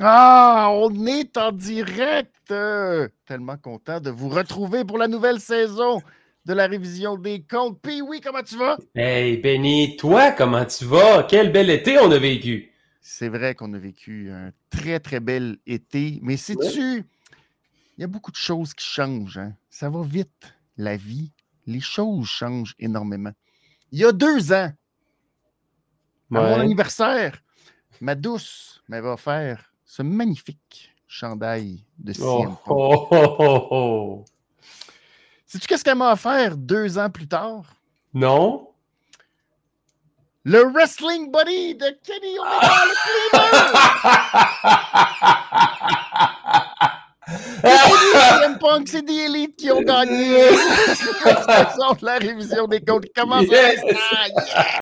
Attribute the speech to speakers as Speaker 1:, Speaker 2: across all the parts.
Speaker 1: Ah, on est en direct! Euh, tellement content de vous retrouver pour la nouvelle saison de la révision des comptes. Puis oui, comment tu vas?
Speaker 2: Hey Benny, toi, comment tu vas? Quel bel été on a vécu!
Speaker 1: C'est vrai qu'on a vécu un très, très bel été, mais sais-tu, il y a beaucoup de choses qui changent. Hein? Ça va vite, la vie. Les choses changent énormément. Il y a deux ans, à mon anniversaire, ma douce m'avait offert ce magnifique chandail de CM
Speaker 2: oh, oh, oh, oh,
Speaker 1: Sais-tu qu'est-ce qu'elle m'a offert deux ans plus tard?
Speaker 2: Non.
Speaker 1: Le Wrestling Buddy de Kenny Omega, le Punk, c'est des élites qui ont gagné la révision des comptes. Comment ça?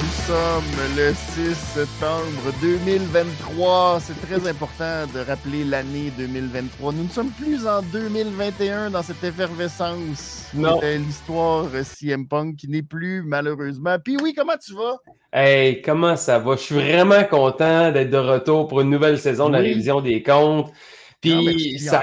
Speaker 1: Nous sommes le 6 septembre 2023. C'est très important de rappeler l'année 2023. Nous ne sommes plus en 2021 dans cette effervescence.
Speaker 2: Non.
Speaker 1: L'histoire CM Punk qui n'est plus malheureusement. Puis oui, comment tu vas?
Speaker 2: Hey, comment ça va? Je suis vraiment content d'être de retour pour une nouvelle saison de la révision des comptes. Puis ça.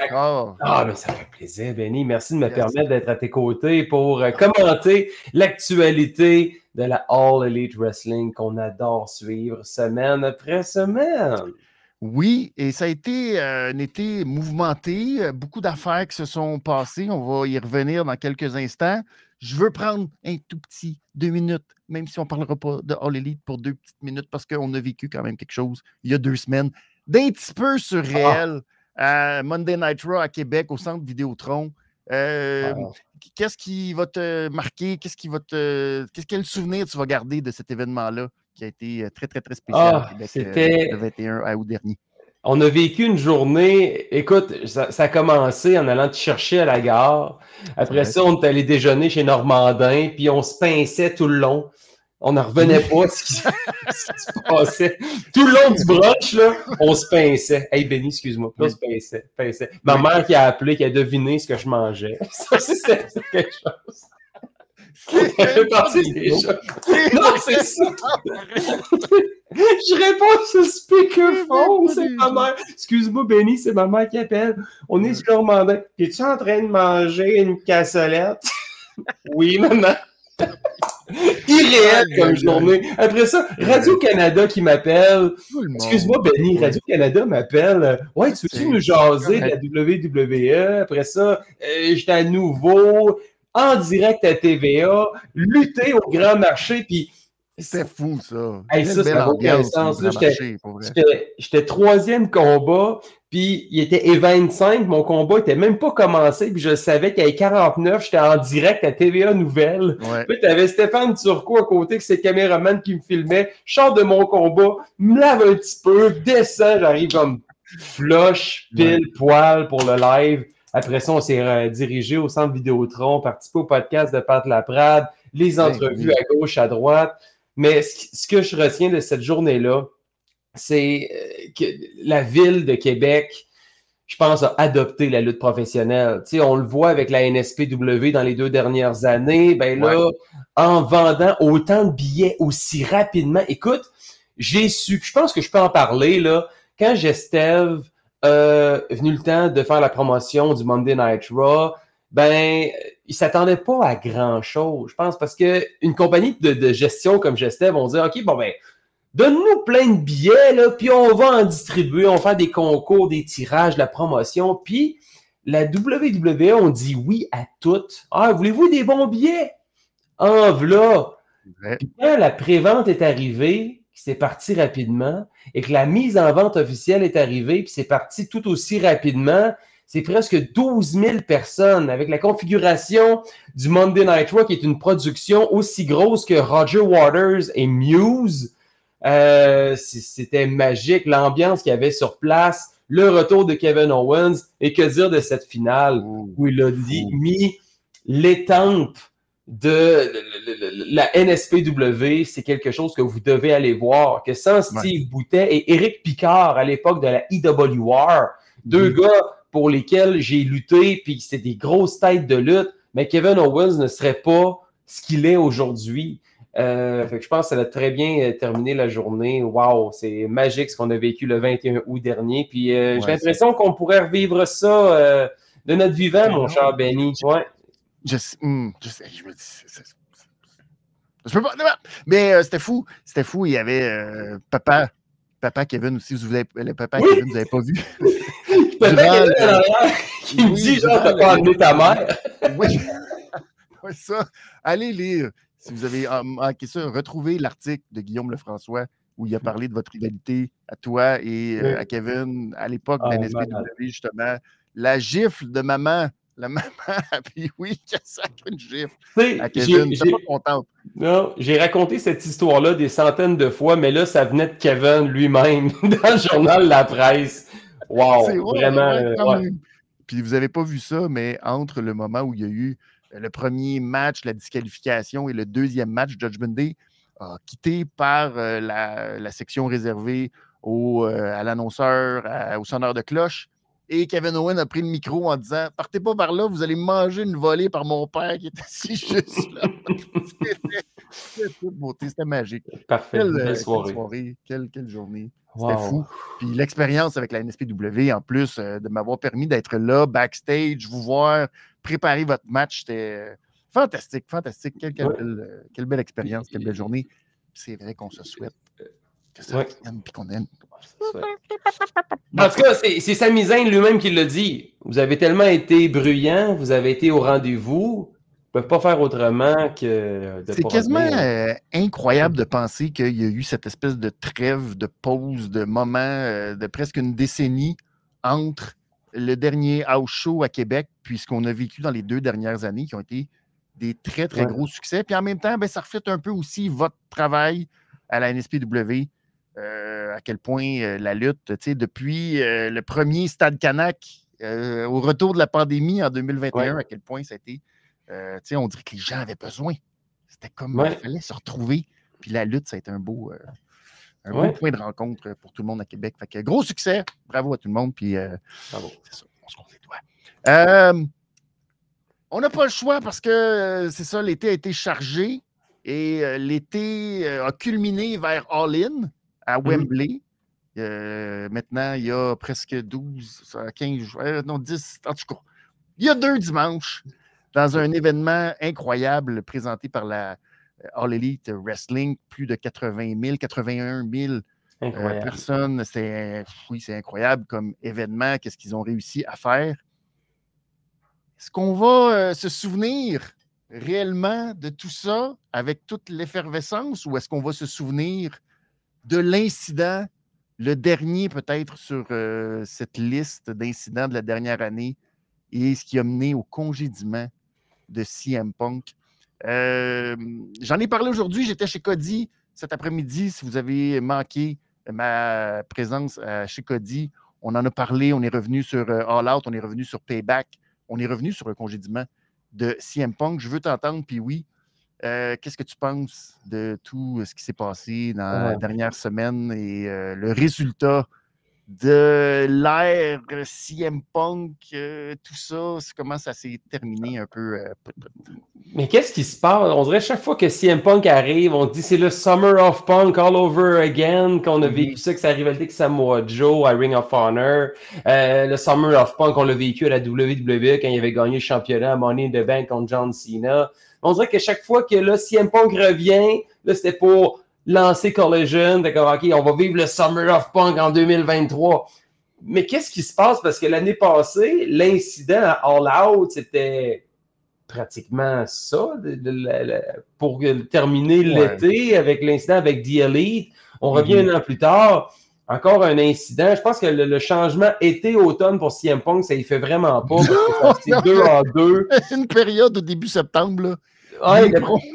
Speaker 2: Ah, mais ça fait plaisir, Benny. Merci de me permettre d'être à tes côtés pour euh, commenter l'actualité de la All Elite Wrestling qu'on adore suivre semaine après semaine.
Speaker 1: Oui, et ça a été euh, un été mouvementé, beaucoup d'affaires qui se sont passées. On va y revenir dans quelques instants. Je veux prendre un tout petit deux minutes, même si on ne parlera pas de All Elite pour deux petites minutes, parce qu'on a vécu quand même quelque chose il y a deux semaines d'un petit peu surréel. Monday Night Raw à Québec, au centre Vidéotron. Euh. Qu'est-ce qui va te marquer? Qu'est-ce qui va te. Qu'est-ce quel souvenir tu vas garder de cet événement-là qui a été euh, très, très, très spécial
Speaker 2: ah, C'était
Speaker 1: le 21 août dernier?
Speaker 2: On a vécu une journée, écoute, ça, a commencé en allant te chercher à la gare. Après ça, on est allé déjeuner chez Normandin, puis on se pinçait tout le long. On n'en revenait pas ce qui, se passait. Tout le long du brunch, là, on se pinçait. Hey, Benny, excuse-moi. On se pinçait, pinçait. Ma mère qui a appelé, qui a deviné ce que je mangeais. Ça, c'est quelque chose. C'est partie des choses. Non, c'est ça. je réponds sur speakerphone, c'est ma mère. Excuse-moi, Benny, c'est ma mère qui appelle. On est sur le mandat. Es-tu en train de manger une cassolette? oui, maman. Irréel comme journée. Après ça, Radio-Canada qui m'appelle. Excuse-moi, Benny, Radio-Canada m'appelle. Ouais, tu veux-tu nous jaser de la WWE? Après ça, euh, j'étais à nouveau en direct à TVA, lutter au grand marché, puis
Speaker 1: c'est fou, ça.
Speaker 2: Hey, ça, ça n'a sens. J'étais troisième combat, puis il était E25. Mon combat n'était même pas commencé, puis je savais qu'à 49, j'étais en direct à TVA Nouvelles. Puis tu avais Stéphane Turcot à côté, que c'est caméraman qui me filmait. Je sors de mon combat, me lave un petit peu, descends, j'arrive comme flush, pile, poil pour le live. Après ça, on s'est euh, dirigé au centre Vidéotron, participé au podcast de Pat Laprade, les entrevues à gauche, à droite. Mais ce que je retiens de cette journée-là, c'est euh, que la ville de Québec, je pense, a adopté la lutte professionnelle. Tu sais, on le voit avec la NSPW dans les deux dernières années. Ben là, en vendant autant de billets aussi rapidement, écoute, j'ai su, je pense que je peux en parler, là, quand Gestev euh, venu le temps de faire la promotion du Monday Night Raw, ben, il s'attendait pas à grand chose, je pense, parce que une compagnie de, gestion comme Gestev vont dire, OK, bon, ben, donne-nous plein de billets, là, puis on va en distribuer, on va faire des concours, des tirages, la promotion, puis la WWE, on dit oui à toutes. Ah, voulez-vous des bons billets? En voilà. Puis quand la prévente est arrivée, c'est parti rapidement, et que la mise en vente officielle est arrivée, puis c'est parti tout aussi rapidement, c'est presque 12 000 personnes avec la configuration du Monday Night Raw qui est une production aussi grosse que Roger Waters et Muse. Euh, c'était magique, l'ambiance qu'il y avait sur place, le retour de Kevin Owens et que dire de cette finale où il a dit, mis l'étampe de la NSPW, c'est quelque chose que vous devez aller voir. Que sans Steve Boutet et Eric Picard à l'époque de la EWR, deux gars pour lesquels j'ai lutté, puis c'était des grosses têtes de lutte, mais Kevin Owens ne serait pas ce qu'il est aujourd'hui. Euh, je pense que ça a très bien euh, terminé la journée. Wow, c'est magique ce qu'on a vécu le 21 août dernier. Puis euh, j'ai l'impression qu'on pourrait revivre ça de notre vivant, mon cher Benny. Ouais.
Speaker 1: Je hmm, je sais, je me dis. Je peux pas. Mais c'était fou. C'était fou. Il y avait papa. Papa Kevin aussi, vous le papa Kevin, vous n'avez pas vu.
Speaker 2: papa Kevin qui me dit genre, t'as pas amené ta mère.
Speaker 1: oui. oui, ça. Allez lire. Si vous avez manqué ça, retrouvez l'article de Guillaume Lefrançois où il a parlé de votre rivalité à toi et euh, à Kevin à l'époque de la ah, justement. La gifle de maman. La maman, puis oui, qui a sacré une gifle à Kevin? J'ai pas contente.
Speaker 2: Non, j'ai raconté cette histoire-là des centaines de fois, mais là, ça venait de Kevin lui-même dans le journal La Presse. Wow, vraiment. Euh,
Speaker 1: puis vous n'avez pas vu ça, mais entre le moment où il y a eu le premier match, la disqualification, et le deuxième match, Judgment Day, quitté par euh, la, section réservée au, euh, à l'annonceur, au sonneur de cloche. Et Kevin Owen a pris le micro en disant Partez pas par là, vous allez manger une volée par mon père qui est assis juste là. Magique.
Speaker 2: Parfait.
Speaker 1: Quelle, soirée. Quelle, journée. C'était fou. Puis l'expérience avec la NSPW, en plus de m'avoir permis d'être là, backstage, vous voir, préparer votre match. C'était fantastique, fantastique. Quelle, belle, expérience, quelle belle journée. C'est vrai qu'on se souhaite que ça qu'on aime.
Speaker 2: En tout cas, c'est Samizane lui-même qui l'a dit. Vous avez tellement été bruyant, vous avez été au rendez-vous. Ils ne peuvent pas faire autrement que
Speaker 1: de C'est quasiment euh, incroyable de penser qu'il y a eu cette espèce de trêve, de pause, de moment euh, de presque une décennie entre le dernier house show à Québec, puis ce qu'on a vécu dans les deux dernières années, qui ont été des très, très gros succès. Puis en même temps, ben, ça reflète un peu aussi votre travail à la NSPW, euh, à quel point la lutte, depuis euh, le premier Stade Canac au retour de la pandémie en 2021, à quel point ça a été, on dirait que les gens avaient besoin. C'était comme, il fallait se retrouver. Puis la lutte, ça a été un beau, un bon point de rencontre pour tout le monde à Québec. Fait que gros succès. Bravo à tout le monde. Puis, euh, Bravo. C'est ça, on se compte les doigts. Euh, on n'a pas le choix parce que euh, c'est ça, l'été a été chargé et l'été a culminé vers All In à mmh Wembley. maintenant, il y a presque 12, 15, non, 10, en tout cas. Il y a deux dimanches dans un événement incroyable présenté par la, euh, All Elite Wrestling, plus de 80 000, 81 000 personnes. C'est, oui, c'est incroyable comme événement. Qu'est-ce qu'ils ont réussi à faire? Est-ce qu'on va euh, se souvenir réellement de tout ça avec toute l'effervescence ou est-ce qu'on va se souvenir de l'incident, le dernier peut-être sur euh, cette liste d'incidents de la dernière année et ce qui a mené au congédiement de CM Punk? J'en ai parlé aujourd'hui. J'étais chez Cody cet après-midi. Si vous avez manqué ma présence chez Cody, on en a parlé. On est revenu sur All Out, on est revenu sur Payback, on est revenu sur le congédiement de CM Punk. Je veux t'entendre, puis oui. Qu'est-ce que tu penses de tout ce qui s'est passé dans la dernière semaine et le résultat de l'ère CM Punk, euh, tout ça, comment ça s'est terminé un peu. Euh,
Speaker 2: Mais qu'est-ce qui se passe? On dirait chaque fois que CM Punk arrive, on dit c'est le Summer of Punk all over again, qu'on a vécu ça, que sa rivalité avec Samoa Joe à Ring of Honor. Euh, le Summer of Punk, on l'a vécu à la WWE quand il avait gagné le championnat à Money in the Bank contre John Cena. On dirait que chaque fois que là, CM Punk revient, là, c'était pour lancer Collision, d'accord, OK, on va vivre le Summer of Punk en 2023. Mais qu'est-ce qui se passe? Parce que l'année passée, l'incident à All Out, c'était pratiquement ça pour terminer l'été avec l'incident avec The Elite. On revient mm-hmm. un an plus tard. Encore un incident. Je pense que le, changement été-automne pour CM Punk, ça y fait vraiment pas. Que
Speaker 1: deux en deux. Une période au début septembre. Là.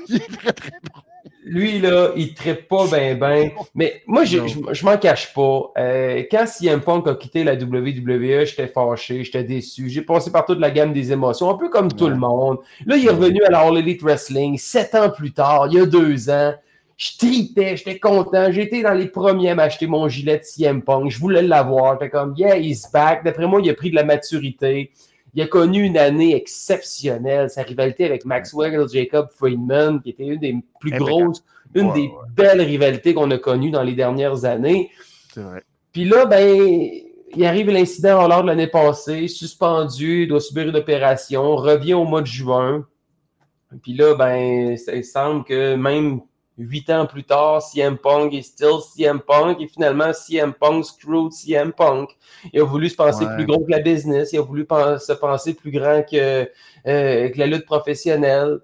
Speaker 1: il, est très, très bon.
Speaker 2: Lui, là, il ne traite pas bien, bien. Mais moi, je, je, m'en cache pas. Euh, quand CM Punk a quitté la WWE, j'étais fâché, j'étais déçu. J'ai passé par toute la gamme des émotions, un peu comme tout le monde. Là, il est revenu à la All Elite Wrestling, sept ans plus tard, il y a deux ans. Je tripais, j'étais content. J'étais dans les premiers à m'acheter mon gilet de CM Punk. Je voulais l'avoir. J'étais comme, yeah, he's back. D'après moi, il a pris de la maturité. Il a connu une année exceptionnelle. Sa rivalité avec Maxwell Jacob Friedman, qui était une des plus grosses, une des belles rivalités qu'on a connues dans les dernières années. Vrai. Puis là, ben, il arrive l'incident lors de l'année passée, suspendu, doit subir une opération, revient au mois de juin. Puis là, ben, il semble que même Huit ans plus tard, CM Punk est still CM Punk et finalement CM Punk screwed CM Punk. Il a voulu se penser plus gros que la business, il a voulu se penser plus grand que, euh, que la lutte professionnelle.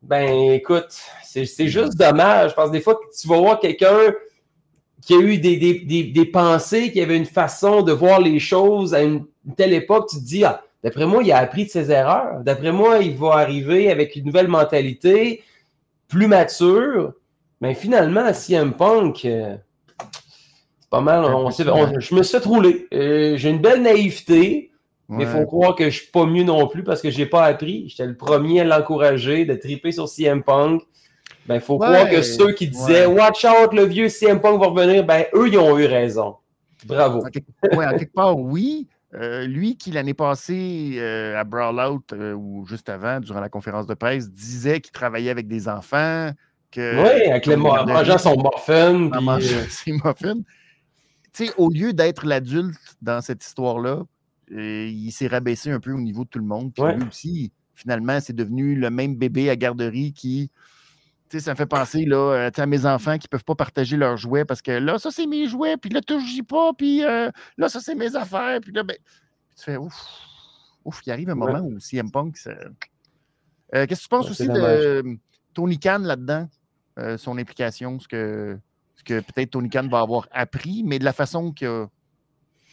Speaker 2: Ben écoute, c'est juste dommage. Je pense des fois que tu vas voir quelqu'un qui a eu des, des, des, pensées, qui avait une façon de voir les choses à une telle époque, tu te dis, ah, d'après moi, il a appris de ses erreurs. D'après moi, il va arriver avec une nouvelle mentalité plus mature, mais finalement, CM Punk, euh, c'est pas mal. je me suis fait rouler. Euh, j'ai une belle naïveté, mais il faut croire que je suis pas mieux non plus parce que j'ai pas appris. J'étais le premier à l'encourager, de triper sur CM Punk. Ben, il faut croire que ceux qui disaient Watch out, le vieux CM Punk va revenir, ben, eux, ils ont eu raison. Bravo.
Speaker 1: Oui, en quelque part, oui. Euh, lui qui, l'année passée, euh, à Brawl Out, euh, ou juste avant, durant la conférence de presse, disait qu'il travaillait avec des enfants. Que,
Speaker 2: oui, avec les mangeant son muffin.
Speaker 1: ses muffins. Tu sais, au lieu d'être l'adulte dans cette histoire-là, il s'est rabaissé un peu au niveau de tout le monde. Puis lui aussi, finalement, c'est devenu le même bébé à garderie qui ça me fait penser là, à mes enfants qui ne peuvent pas partager leurs jouets parce que là, ça, c'est mes jouets, puis là, tu joues pas, puis là, ça, c'est mes affaires. Puis là, ben, tu fais ouf, ouf, il arrive un moment où CM Punk. Qu'est-ce que tu penses aussi de Tony Khan là-dedans, son implication, ce que, ce que peut-être Tony Khan va avoir appris, mais de la façon qu'il a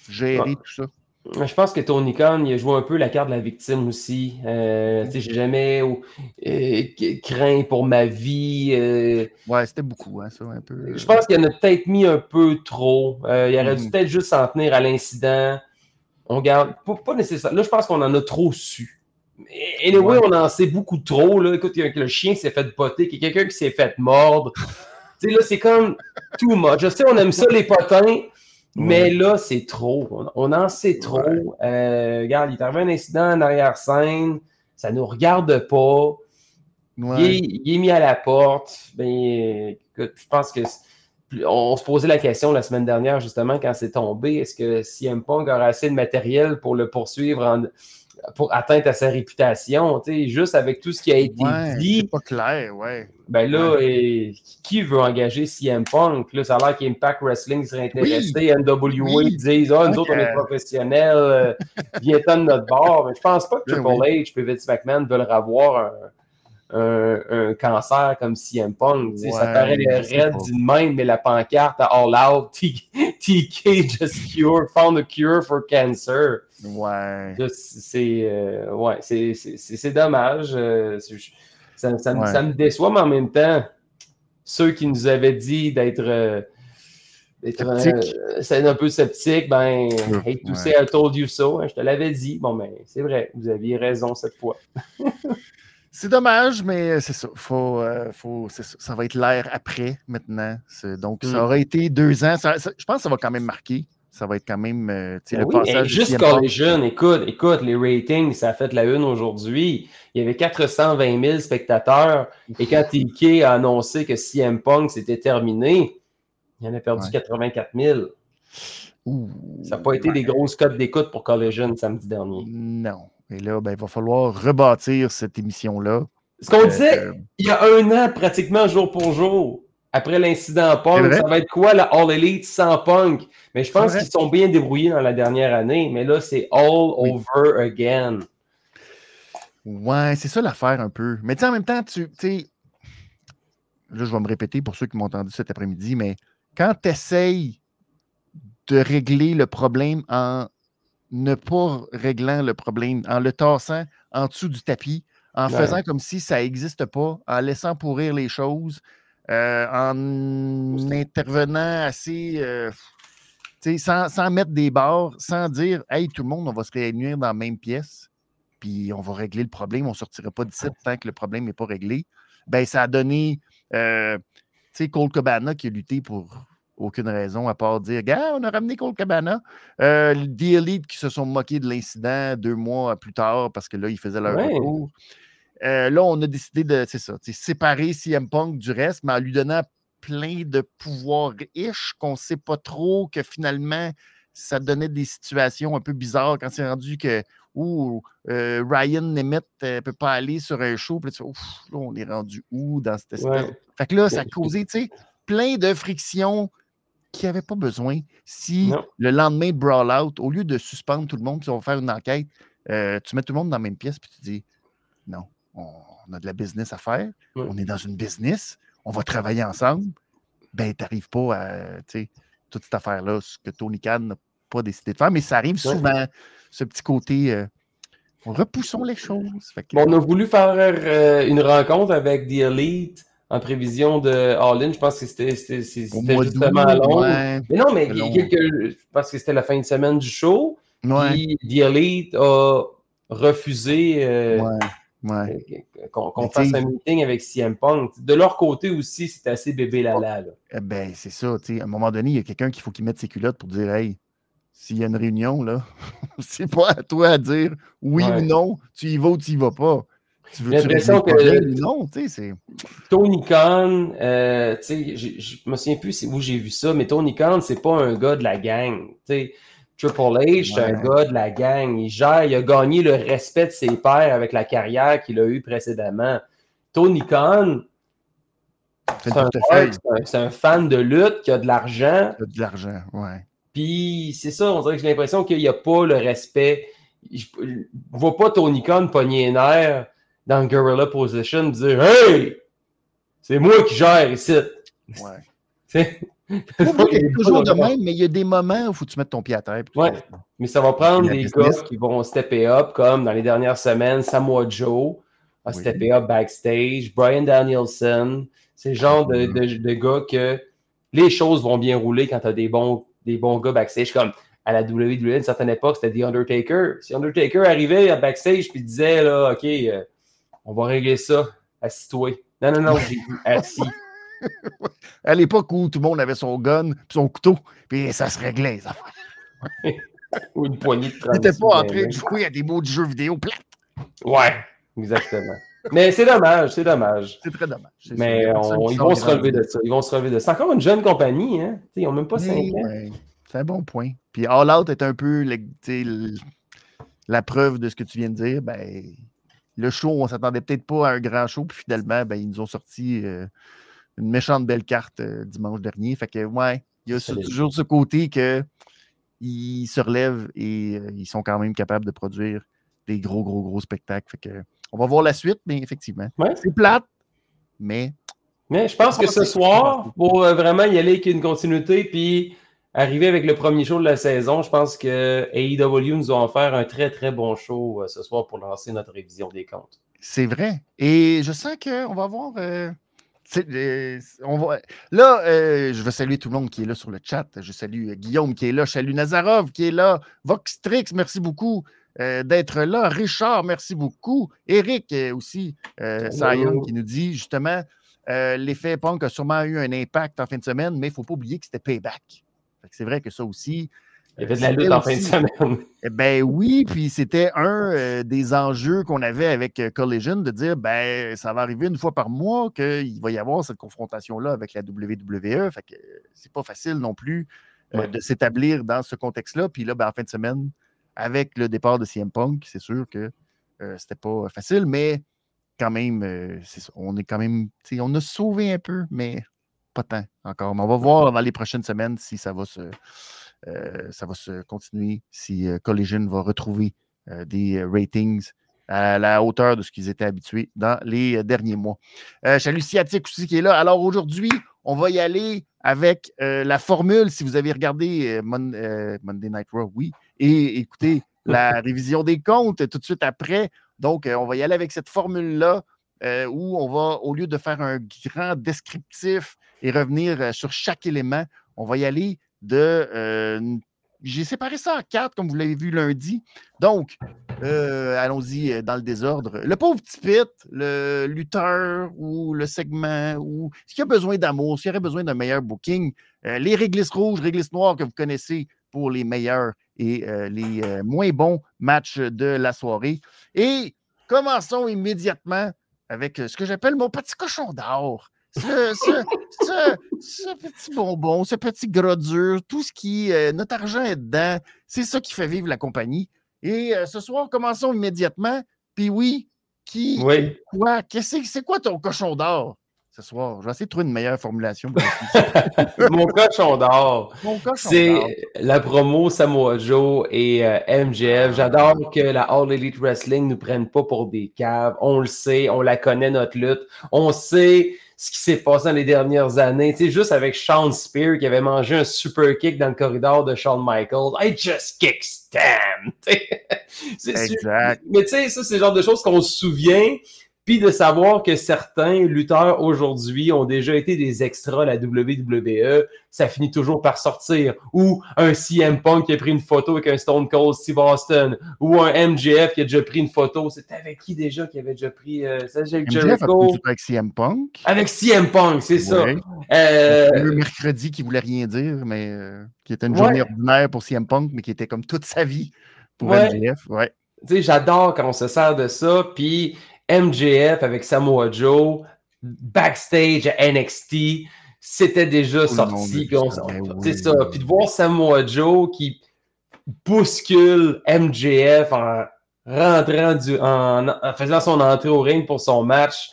Speaker 1: géré tout ça?
Speaker 2: Je pense que Tony Khan, il a joué un peu la carte de la victime aussi. Euh, j'ai jamais euh, craint pour ma vie. Euh.
Speaker 1: ouais, c'était beaucoup, hein, ça, un peu.
Speaker 2: Je pense qu'il en a peut-être mis un peu trop. il aurait dû mm. peut-être juste s'en tenir à l'incident. On garde. Pas, nécessairement. Là, je pense qu'on en a trop su. Et anyway, on en sait beaucoup trop. Là. Écoute, le chien s'est fait botter, qu'il y a quelqu'un qui s'est fait mordre. tu sais, là, c'est comme too much. Je sais, on aime ça, les potins. Mais là, c'est trop. On, en sait trop. Euh, regarde, il est arrivé un incident en arrière-scène. Ça ne nous regarde pas. Il, est, mis à la porte. Ben, je pense que on se posait la question la semaine dernière, justement, quand c'est tombé. Est-ce que CM Punk aura assez de matériel pour le poursuivre en, pour atteindre à sa réputation, juste avec tout ce qui a été dit.
Speaker 1: C'est pas clair, ouais.
Speaker 2: Ben là, qui veut engager CM Punk? Là, ça a l'air qu'Impact Wrestling serait intéressé, NWA disent Ah, nous autres, on est professionnels, euh, viens de notre bord. Mais je pense pas que ben Triple H et Vince McMahon veulent avoir un un, cancer comme CM Punk. ça paraît raide d'une main, mais la pancarte à All Out, TK just cured, found a cure for cancer.
Speaker 1: Ouais.
Speaker 2: C'est euh, ouais, c'est dommage. Euh, ça, me déçoit, mais en même temps, ceux qui nous avaient dit d'être. Euh, c'est un peu sceptique, ben, hey, to say I told you so, hein, je te l'avais dit. Bon, ben, c'est vrai, vous aviez raison cette fois.
Speaker 1: C'est dommage, mais c'est ça. Faut, euh, faut, ça. va être l'air après maintenant. Donc, ça mm. aurait été deux ans. je pense que ça va quand même marquer. Ça va être quand même euh,
Speaker 2: ben le passage. Juste jeunes, écoute, écoute, les ratings, ça a fait la une aujourd'hui. Il y avait 420 000 spectateurs. Et quand TK a annoncé que CM Punk c'était terminé, il en a perdu 84 000. ça n'a pas été des grosses cotes d'écoute pour Collision samedi dernier.
Speaker 1: Non. Et là, ben, il va falloir rebâtir cette émission-là.
Speaker 2: Ce qu'on disait euh, il y a un an, pratiquement jour pour jour, après l'incident Punk, ça va être quoi la All Elite sans Punk? Mais je pense qu'ils sont bien débrouillés dans la dernière année, mais là, c'est all over again.
Speaker 1: Ouais, c'est ça l'affaire un peu. Mais en même temps, tu sais, là, je vais me répéter pour ceux qui m'ont entendu cet après-midi, mais quand tu essayes de régler le problème en ne pas réglant le problème, en le tassant en dessous du tapis, en faisant comme si ça n'existe pas, en laissant pourrir les choses, en intervenant assez. Sans, sans, mettre des barres, sans dire Hey, tout le monde, on va se réunir dans la même pièce, puis on va régler le problème, on ne sortira pas d'ici tant que le problème n'est pas réglé. Ben, ça a donné euh, tu sais, Cold Cabana qui a lutté pour aucune raison à part dire Gars, on a ramené Cold Cabana. Euh, The Elite qui se sont moqués de l'incident deux mois plus tard parce que là, ils faisaient leur retour. Euh, là, on a décidé de c'est ça, séparer CM Punk du reste, mais en lui donnant plein de pouvoirs riches qu'on ne sait pas trop, que finalement, ça donnait des situations un peu bizarres quand c'est rendu que ou euh, Ryan Nemeth ne peut pas aller sur un show. Puis là, on est rendu où dans cette espèce. Fait que là, ça a causé plein de frictions qui n'avaient pas besoin. Si le lendemain de Brawl Out, au lieu de suspendre tout le monde, puis on va faire une enquête, euh, tu mets tout le monde dans la même pièce, puis tu dis non, on, a de la business à faire, on est dans une business, on va travailler ensemble. Ben, tu n'arrives pas à toute cette affaire-là, ce que Tony Khan n'a pas décidé de faire, mais ça arrive souvent ce petit côté. Euh, repoussons les choses.
Speaker 2: on a voulu faire euh, une rencontre avec The Elite en prévision de All-In. Je pense que c'était justement à Londres. mais non, mais quelques, je pense que c'était la fin de semaine du show. Puis The Elite a refusé euh, qu'on fasse un meeting avec CM Punk. De leur côté aussi, c'était assez bébé lala. Là.
Speaker 1: Eh ben, c'est ça. À un moment donné, il y a quelqu'un qu'il faut qu'il mette ses culottes pour dire Hey, s'il y a une réunion, là, c'est pas à toi à dire oui ou non, tu y vas ou tu y vas pas.
Speaker 2: Tu veux l'impression que non, tu sais, c'est. Tony Khan, euh, tu sais, je me souviens plus où j'ai vu ça, mais Tony Khan, c'est pas un gars de la gang. Tu sais, Triple H, c'est un gars de la gang. Il gère, il a gagné le respect de ses pairs avec la carrière qu'il a eue précédemment. Tony Khan, c'est un, un, fan de lutte qui a de l'argent.
Speaker 1: De l'argent, ouais.
Speaker 2: Puis c'est ça, on dirait que j'ai l'impression qu'il n'y a pas le respect. Je ne vois pas Tony Khan pogner un air dans le Gorilla Position dire Hey! C'est moi qui gère ici.
Speaker 1: Ouais. C'est toujours de même, mais il y a des moments où il faut que tu mettes ton pied à terre.
Speaker 2: Ouais. Mais ça va prendre des gars qui vont stepper up, comme dans les dernières semaines, Samoa Joe a steppé up backstage, Brian Danielson. C'est le genre de, de, de, gars que les choses vont bien rouler quand tu as des bons des bons gars backstage, comme à la WWE, à une certaine époque, c'était The Undertaker. Si Undertaker arrivait à backstage et disait, là, OK, euh, on va régler ça, assis-toi. Non, non, non, j'ai assis.
Speaker 1: à l'époque où tout le monde avait son gun son couteau, puis ça se réglait, ça.
Speaker 2: Ou une poignée de
Speaker 1: n'était pas en train de jouer à des mots de jeux vidéo plates.
Speaker 2: Ouais, exactement. Mais c'est dommage, c'est dommage.
Speaker 1: C'est très dommage.
Speaker 2: Mais ils vont se relever de ça. Ils vont se relever de ça. C'est encore une jeune compagnie, hein? ils n'ont même pas 5 ans.
Speaker 1: C'est un bon point. Puis All Out est un peu la preuve de ce que tu viens de dire. Ben, le show, on ne s'attendait peut-être pas à un grand show, puis finalement, ben, ils nous ont sorti euh, une méchante belle carte euh, dimanche dernier. Fait que, ouais, il y a toujours ce côté que ils se relèvent et euh, ils sont quand même capables de produire des gros, gros, gros spectacles. Fait que on va voir la suite, mais effectivement, c'est plate, mais.
Speaker 2: Mais je pense que ce soir, pour vraiment y aller avec une continuité, puis arriver avec le premier show de la saison, je pense que AEW nous a offert un très, très bon show euh, ce soir pour lancer notre révision des comptes.
Speaker 1: C'est vrai. Et je sens qu'on va voir. Euh, on va... Là, je veux saluer tout le monde qui est là sur le chat. Je salue Guillaume qui est là. Je salue Nazarov qui est là. Voxtrix, merci beaucoup. Euh, d'être là. Richard, merci beaucoup. Eric euh, aussi, euh, qui nous dit justement euh, l'effet punk a sûrement eu un impact en fin de semaine, mais il ne faut pas oublier que c'était payback. C'est vrai que ça aussi.
Speaker 2: Il y avait de la lutte en fin de semaine.
Speaker 1: Eh ben oui, puis c'était un des enjeux qu'on avait avec Collision de dire ben ça va arriver une fois par mois qu'il va y avoir cette confrontation-là avec la WWE. Fait que c'est pas facile non plus de s'établir dans ce contexte-là. Puis là, ben, en fin de semaine, avec le départ de CM Punk, c'est sûr que euh, c'était pas facile, mais quand même, euh, on est quand même, on a sauvé un peu, mais pas tant encore. Mais on va voir dans les prochaines semaines si ça va se, euh, ça va se continuer, si Collision va retrouver des ratings à la hauteur de ce qu'ils étaient habitués dans les derniers mois. Euh, Chalut Sciatique aussi qui est là. Alors aujourd'hui, on va y aller avec la formule, si vous avez regardé Monday Night Raw, oui, et écoutez la révision des comptes tout de suite après. Donc, on va y aller avec cette formule-là euh, où on va, au lieu de faire un grand descriptif et revenir euh, sur chaque élément, on va y aller de. j'ai séparé ça en quatre, comme vous l'avez vu lundi. Donc, allons-y dans le désordre. Le pauvre petit le lutteur ou le segment, ou s'il a besoin d'amour, s'il aurait besoin d'un meilleur booking, les réglisses rouges, réglisses noires que vous connaissez pour les meilleurs et les moins bons matchs de la soirée. Et commençons immédiatement avec ce que j'appelle mon petit cochon d'or. Ce, petit bonbon, ce petit gras dur, tout ce qui. notre argent est dedans. C'est ça qui fait vivre la compagnie. Et ce soir, commençons immédiatement. Puis oui, qui.
Speaker 2: Oui.
Speaker 1: Quoi? C'est quoi ton cochon d'or? Ce soir. Je vais essayer de trouver une meilleure formulation.
Speaker 2: Mon cochon d'or. C'est la promo Samoa Joe et euh, MJF. J'adore que la All Elite Wrestling ne nous prenne pas pour des caves. On le sait, on la connaît, notre lutte. On sait ce qui s'est passé dans les dernières années. Tu sais, juste avec Sean Spear qui avait mangé un super kick dans le corridor de Shawn Michaels. I just kick Stan.
Speaker 1: exact.
Speaker 2: Mais tu sais, ça, c'est le genre de choses qu'on se souvient. Puis de savoir que certains lutteurs aujourd'hui ont déjà été des extras à la WWE, ça finit toujours par sortir. Ou un CM Punk qui a pris une photo avec un Stone Cold Steve Austin. Ou un MJF qui a déjà pris une photo. C'était avec qui déjà qui avait déjà pris euh, ça, avec
Speaker 1: Jericho? avec CM Punk?
Speaker 2: Avec CM Punk, c'est ça. Euh...
Speaker 1: Le mercredi qui voulait rien dire, mais euh, qui était une journée ordinaire pour CM Punk, mais qui était comme toute sa vie pour MJF. Ouais.
Speaker 2: Sais, j'adore quand on se sert de ça. Puis MJF avec Samoa Joe, backstage à NXT, c'était déjà sorti. C'est ça. Puis de voir Samoa Joe qui bouscule MJF en rentrant du, en, faisant son entrée au ring pour son match.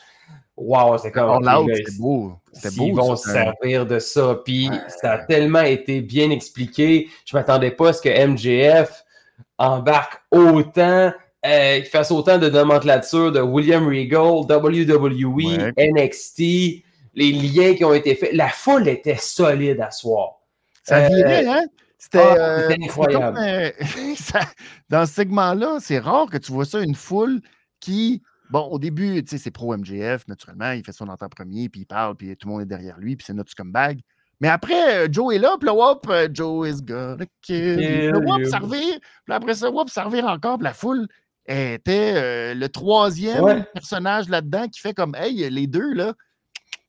Speaker 2: Wow, c'est comme.
Speaker 1: c'était beau.
Speaker 2: Ils vont se servir de ça. Puis ça a tellement été bien expliqué. Je ne m'attendais pas à ce que MJF embarque autant euh, qui fasse autant de nomenclature de William Regal, WWE, NXT, les liens qui ont été faits. La foule était solide à soir.
Speaker 1: Ça euh, virait, hein? C'était ah, euh, incroyable. dans ce segment-là, c'est rare que tu vois ça, une foule qui, bon, au début, tu sais, c'est pro-MJF, naturellement, il fait son entrée premier, puis il parle, puis tout le monde est derrière lui, puis c'est notre scumbag. Mais après, Joe est là, puis le whoop, Joe is gonna kill. Le whoop, ça revient, puis après ça, whoop, ça revient encore, puis la foule était euh, le troisième personnage là-dedans qui fait comme Hey, les deux, là,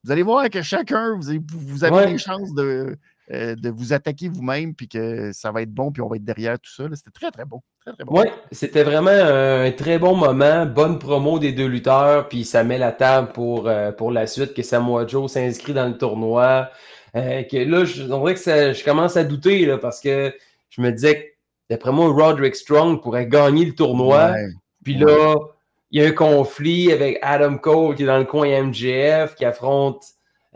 Speaker 1: vous allez voir que chacun, vous avez, vous avez des chances de, euh, de vous attaquer vous-même, puis que ça va être bon, puis on va être derrière tout ça. C'était très, très bon. Très, bon.
Speaker 2: Oui, c'était vraiment un très bon moment. Bonne promo des deux lutteurs, puis ça met la table pour, euh, pour la suite, que Samoa Joe s'inscrit dans le tournoi. que là, je, on que je commence à douter, là, parce que je me disais que D'après moi, Roderick Strong pourrait gagner le tournoi. Puis là, il y a un conflit avec Adam Cole qui est dans le coin MJF, qui affronte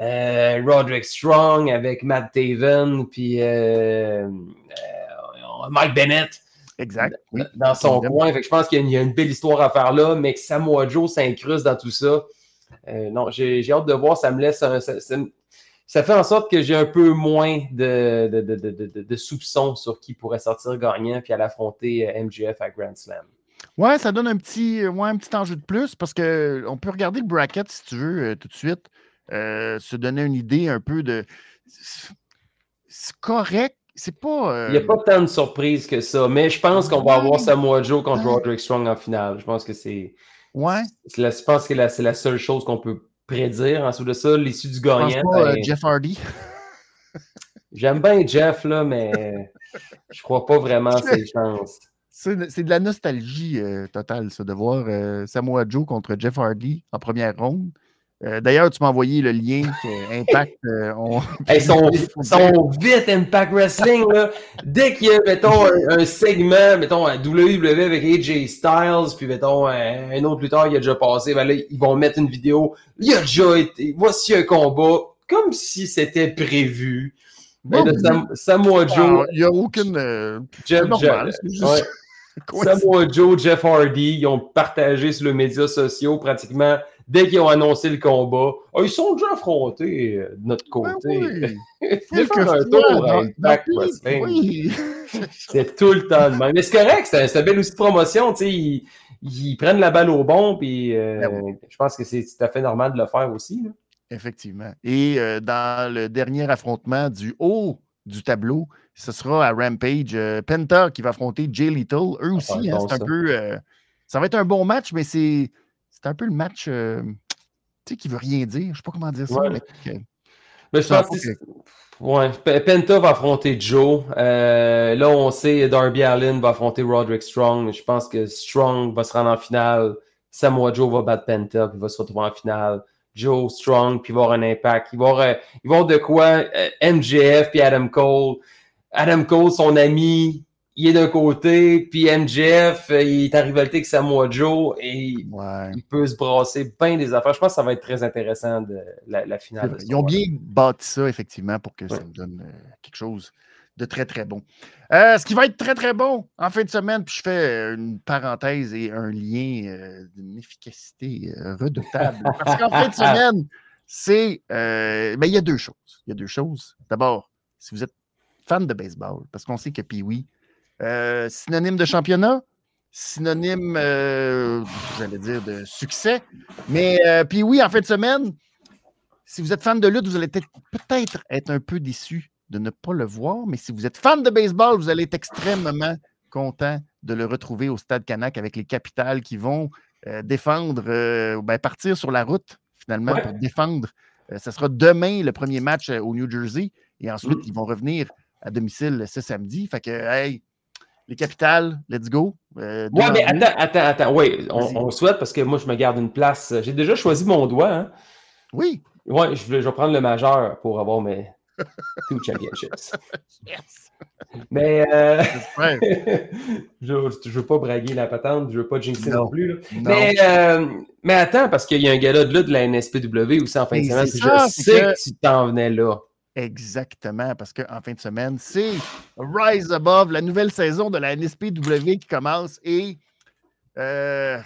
Speaker 2: euh, Roderick Strong avec Matt Taven, puis euh, euh, Mike Bennett.
Speaker 1: Exact.
Speaker 2: Dans son coin. Fait je pense qu'il y, a une belle histoire à faire là, mais que Samoa Joe s'incruste dans tout ça. non, j'ai hâte de voir. Ça me laisse un, ça fait en sorte que j'ai un peu moins de, de, soupçons sur qui pourrait sortir gagnant puis aller affronter euh, MGF à Grand Slam.
Speaker 1: Ouais, ça donne un petit, un petit enjeu de plus parce qu'on peut regarder le bracket si tu veux euh, tout de suite, euh, se donner une idée un peu de. C'est correct. C'est pas.
Speaker 2: Il n'y a pas tant de surprises que ça, mais je pense qu'on va avoir Samoa Joe contre Roderick Strong en finale. Je pense que c'est.
Speaker 1: Ouais.
Speaker 2: Je pense que c'est la seule chose qu'on peut prédire ensuite de ça l'issue du gagnant.
Speaker 1: Pas, ben, Jeff Hardy.
Speaker 2: J'aime bien Jeff, là, mais je crois pas vraiment à ses chances.
Speaker 1: C'est de la nostalgie euh, totale, ça, de voir euh, Samoa Joe contre Jeff Hardy en première ronde. Euh, d'ailleurs, tu m'as envoyé le lien Impact.
Speaker 2: Ils sont, vite, Impact Wrestling. Là. Dès qu'il y a, mettons, un, segment, mettons, un WWE avec AJ Styles, puis mettons, un, autre lutteur qui a déjà passé, ben là, ils vont mettre une vidéo. Il y a déjà été. Voici un combat. Comme si c'était prévu. Ben, Samoa Joe.
Speaker 1: Il n'y a aucune. Euh,
Speaker 2: Jeff, Samoa Joe, Jeff Hardy, ils ont partagé sur les médias sociaux pratiquement dès qu'ils ont annoncé le combat, ah, ils sont déjà affrontés euh, de notre ben côté.
Speaker 1: Ben oui. faire un tour à Impact
Speaker 2: C'est tout le temps de même. Mais c'est correct, c'est une belle aussi promotion. ils prennent la balle au bon, puis euh, ben je pense que c'est tout à fait normal de le faire aussi.
Speaker 1: Effectivement. Et euh, dans le dernier affrontement du haut du tableau, ce sera à Rampage Penta qui va affronter Jay Little. Eux aussi, hein, c'est un peu. ça va être un bon match, mais c'est un peu le match tu sais, qui veut rien dire. Je ne sais pas comment dire ça.
Speaker 2: Mais, je pense que Ouais, Penta va affronter Joe. Euh, là, on sait Darby Allin va affronter Roderick Strong. Je pense que Strong va se rendre en finale. Samoa Joe va battre Penta, puis va se retrouver en finale. Joe Strong, puis va avoir un impact. Il va avoir, il va avoir de quoi euh, MJF puis Adam Cole. Adam Cole, son ami, il est d'un côté, puis MJF, euh, il est en rivalité avec Samoa Joe et il peut se brasser bien des affaires. Je pense que ça va être très intéressant de la, finale.
Speaker 1: Ils ont bien bâti ça, effectivement, pour que ça me donne euh, quelque chose de très, très bon. Euh, ce qui va être très, très bon en fin de semaine, puis je fais une parenthèse et un lien d'une efficacité redoutable. Parce qu'en fin de semaine, c'est. Ben, il y a deux choses. Il y a deux choses. D'abord, si vous êtes fan de baseball, parce qu'on sait que Pee-Wee euh, synonyme de championnat, synonyme, euh, j'allais dire, de succès. Mais euh, puis oui, en fin de semaine, si vous êtes fan de lutte, vous allez peut-être être un peu déçu de ne pas le voir, mais si vous êtes fan de baseball, vous allez être extrêmement content de le retrouver au Stade Canac avec les capitales qui vont défendre, ben, partir sur la route finalement pour défendre. ce sera demain le premier match au New Jersey et ensuite mmh. ils vont revenir à domicile ce samedi. Fait que, hey, les capitales, let's go.
Speaker 2: Euh, ouais, mais attends, attends, attends. Oui, on, souhaite parce que moi, je me garde une place. J'ai déjà choisi mon doigt. Hein.
Speaker 1: Oui.
Speaker 2: Oui, je, vais prendre le majeur pour avoir mes two championships. yes. Mais euh, je ne veux pas braguer la patente, je ne veux pas jinxer non, plus. Mais, euh, mais attends, parce qu'il y a un gars-là de, de la NSPW aussi en fin de semaine. Je sais que tu t'en venais là.
Speaker 1: Exactement, parce qu'en fin de semaine, c'est Rise Above, la nouvelle saison de la NSPW qui commence et euh,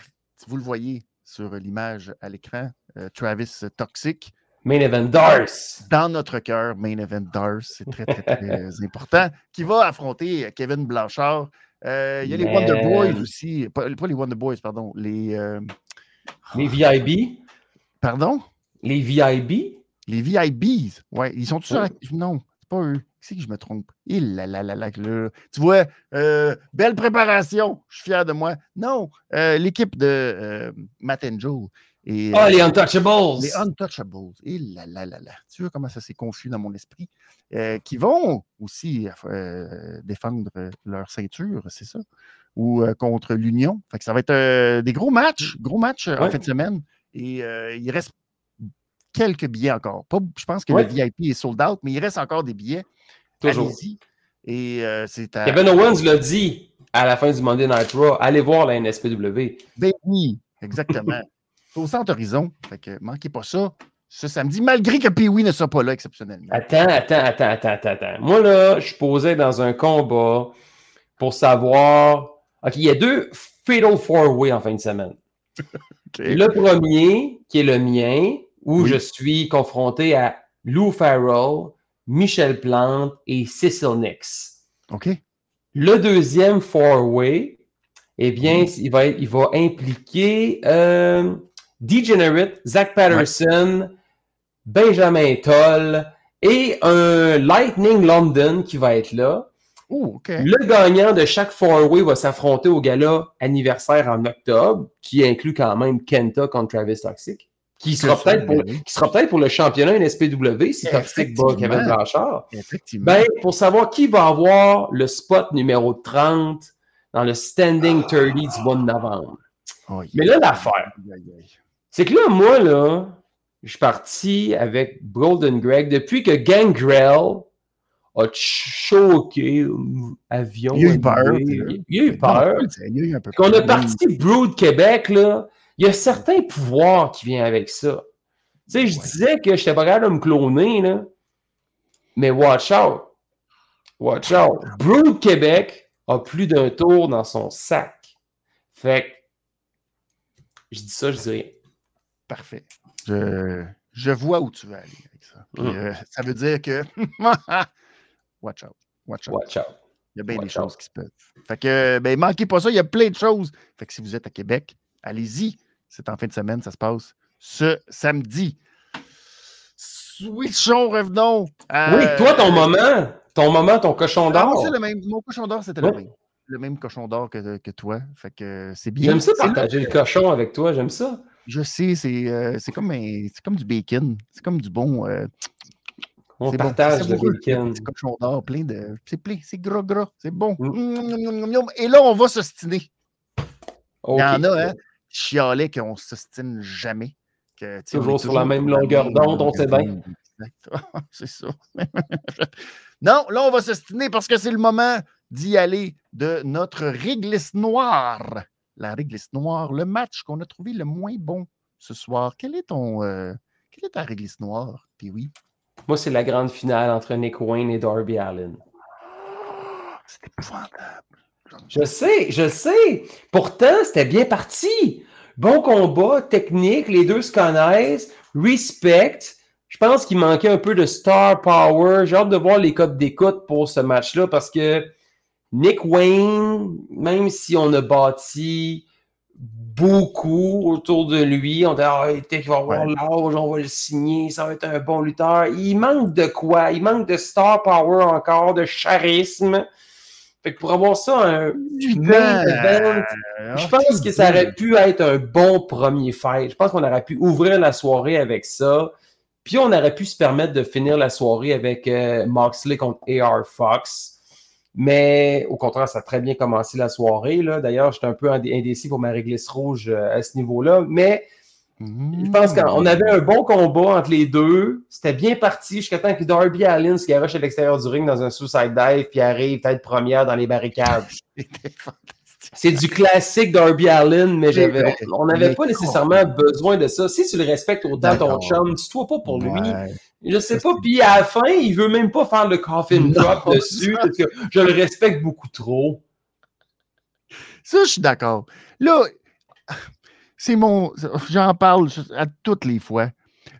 Speaker 1: vous le voyez sur l'image à l'écran, euh, Travis Toxic.
Speaker 2: Main Event Dars.
Speaker 1: Dans notre cœur, Main Event Dars, c'est très, très, très important, qui va affronter Kevin Blanchard. Euh, il y a les Wonder Boys aussi, pas, les Wonder Boys, pardon, les.
Speaker 2: les VIB.
Speaker 1: Pardon?
Speaker 2: Les VIB?
Speaker 1: Les VIBs, ouais, ils sont tous sur Non, c'est pas eux. C'est que je me trompe? Il là, là, là, Tu vois, euh, belle préparation. Je suis fier de moi. Non, euh, l'équipe de euh, Matt and Joe.
Speaker 2: Et, oh, les Untouchables!
Speaker 1: Les Untouchables. Il là, là, là, là. Tu vois comment ça s'est confus dans mon esprit? qui vont aussi défendre leur ceinture, c'est ça? Ou contre l'Union. Fait que ça va être des gros matchs, gros matchs en fin de semaine. Et il reste quelques billets encore. je pense que le VIP est sold out, mais il reste encore des billets. Toujours. Et euh, c'est
Speaker 2: Kevin Owens l'a dit à la fin du Monday Night Raw. Allez voir la NSPW.
Speaker 1: Ben oui, exactement. au Centre Horizon. Fait que manquez pas ça ce samedi, malgré que Pee-Wee ne soit pas là exceptionnellement.
Speaker 2: Attends, attends, attends, attends, attends. Moi, là, je posé dans un combat pour savoir. OK, il y a deux Fatal Four-Way en fin de semaine. Le premier, qui est le mien, où je suis confronté à Lou Farrell, Michel Plante et Cecil Nix.
Speaker 1: OK.
Speaker 2: Le deuxième four-way, eh bien, il, va, il va impliquer euh, Degenerate, Zach Patterson, Benjamin Toll et un Lightning London qui va être là. Le gagnant de chaque four-way va s'affronter au gala anniversaire en octobre, qui inclut quand même Kenta contre Travis Toxic qui sera peut-être pour, qui sera peut-être pour le championnat NSPW si Toxic bat Kevin Blanchard. Ben, pour savoir qui va avoir le spot numéro 30 dans le standing 30 du mois de novembre. Mais là, l'affaire, c'est que là, moi, là, je suis parti avec Golden Greg depuis que Gangrel a choqué avion.
Speaker 1: Il a eu peur.
Speaker 2: Il a eu peur. Qu'on a parti Brood Québec, là, il y a certains pouvoirs qui viennent avec ça. Tu sais, je disais que je n'étais pas capable de me cloner, là. Mais watch out. Watch out. Brood Québec a plus d'un tour dans son sac. Fait que, je dis ça, je dis rien.
Speaker 1: Parfait. Je, vois où tu veux aller avec ça. Mm. Euh, ça veut dire que. watch out. Watch out.
Speaker 2: Watch out.
Speaker 1: Il y a bien des choses qui se peuvent. Fait que, ben, manquez pas ça, il y a plein de choses. Fait que si vous êtes à Québec, allez-y. C'est en fin de semaine, ça se passe ce samedi. Switchons, revenons.
Speaker 2: Oui, toi, ton moment, ton moment, ton cochon ah, d'or.
Speaker 1: le même. Mon cochon d'or, c'était le même. Le même cochon d'or que, que, toi. Fait que c'est bien.
Speaker 2: J'aime ça partager le cochon avec toi, j'aime ça.
Speaker 1: Je sais, c'est euh, comme, comme du bacon. C'est comme du bon. Euh,
Speaker 2: on partage le bacon.
Speaker 1: C'est cochon d'or, plein de. C'est plein, c'est gras, gras. C'est bon. Mm. Et là, on va s'ostiner. Il y en a, hein, chialait qu'on s'ostine jamais.
Speaker 2: toujours sur la même longueur d'onde, on sait bien.
Speaker 1: c'est ça. non, là, on va s'estiner parce que c'est le moment d'y aller de notre réglisse noire. La réglisse noire, le match qu'on a trouvé le moins bon ce soir. Quel est ton. Euh, quelle est ta réglisse noire, puis oui?
Speaker 2: Moi, c'est la grande finale entre Nick Wayne et Darby Allen.
Speaker 1: C'était épouvantable.
Speaker 2: Je sais, je sais. Pourtant, c'était bien parti. Bon combat, technique, les deux se connaissent, respect. Je pense qu'il manquait un peu de star power. J'ai hâte de voir les codes d'écoute pour ce match-là parce que Nick Wayne, même si on a bâti beaucoup autour de lui, on dit ah, il va avoir l'âge, on va le signer, ça va être un bon lutteur. Il manque de quoi? Il manque de star power encore, de charisme. Fait que pour avoir ça, un main event, euh, je pense que ça aurait pu être un bon premier fight. Je pense qu'on aurait pu ouvrir la soirée avec ça. Puis on aurait pu se permettre de finir la soirée avec euh, Moxley contre AR Fox. Mais au contraire, ça a très bien commencé la soirée. D'ailleurs, j'étais un peu indécis pour ma réglisse rouge euh, à ce niveau-là. Mais je pense qu'on avait un bon combat entre les deux. C'était bien parti jusqu'à temps que Darby Allin se garoche à l'extérieur du ring dans un suicide dive puis arrive tête première dans les barricades. C'est du classique Darby Allin, mais on n'avait pas nécessairement besoin de ça. Si tu le respectes autant ton chum, tu toi pas pour lui. Je sais pas, puis à la fin, il veut même pas faire le coffin drop dessus parce que je le respecte beaucoup trop.
Speaker 1: Ça, je suis d'accord. Là, c'est mon. J'en parle à toutes les fois.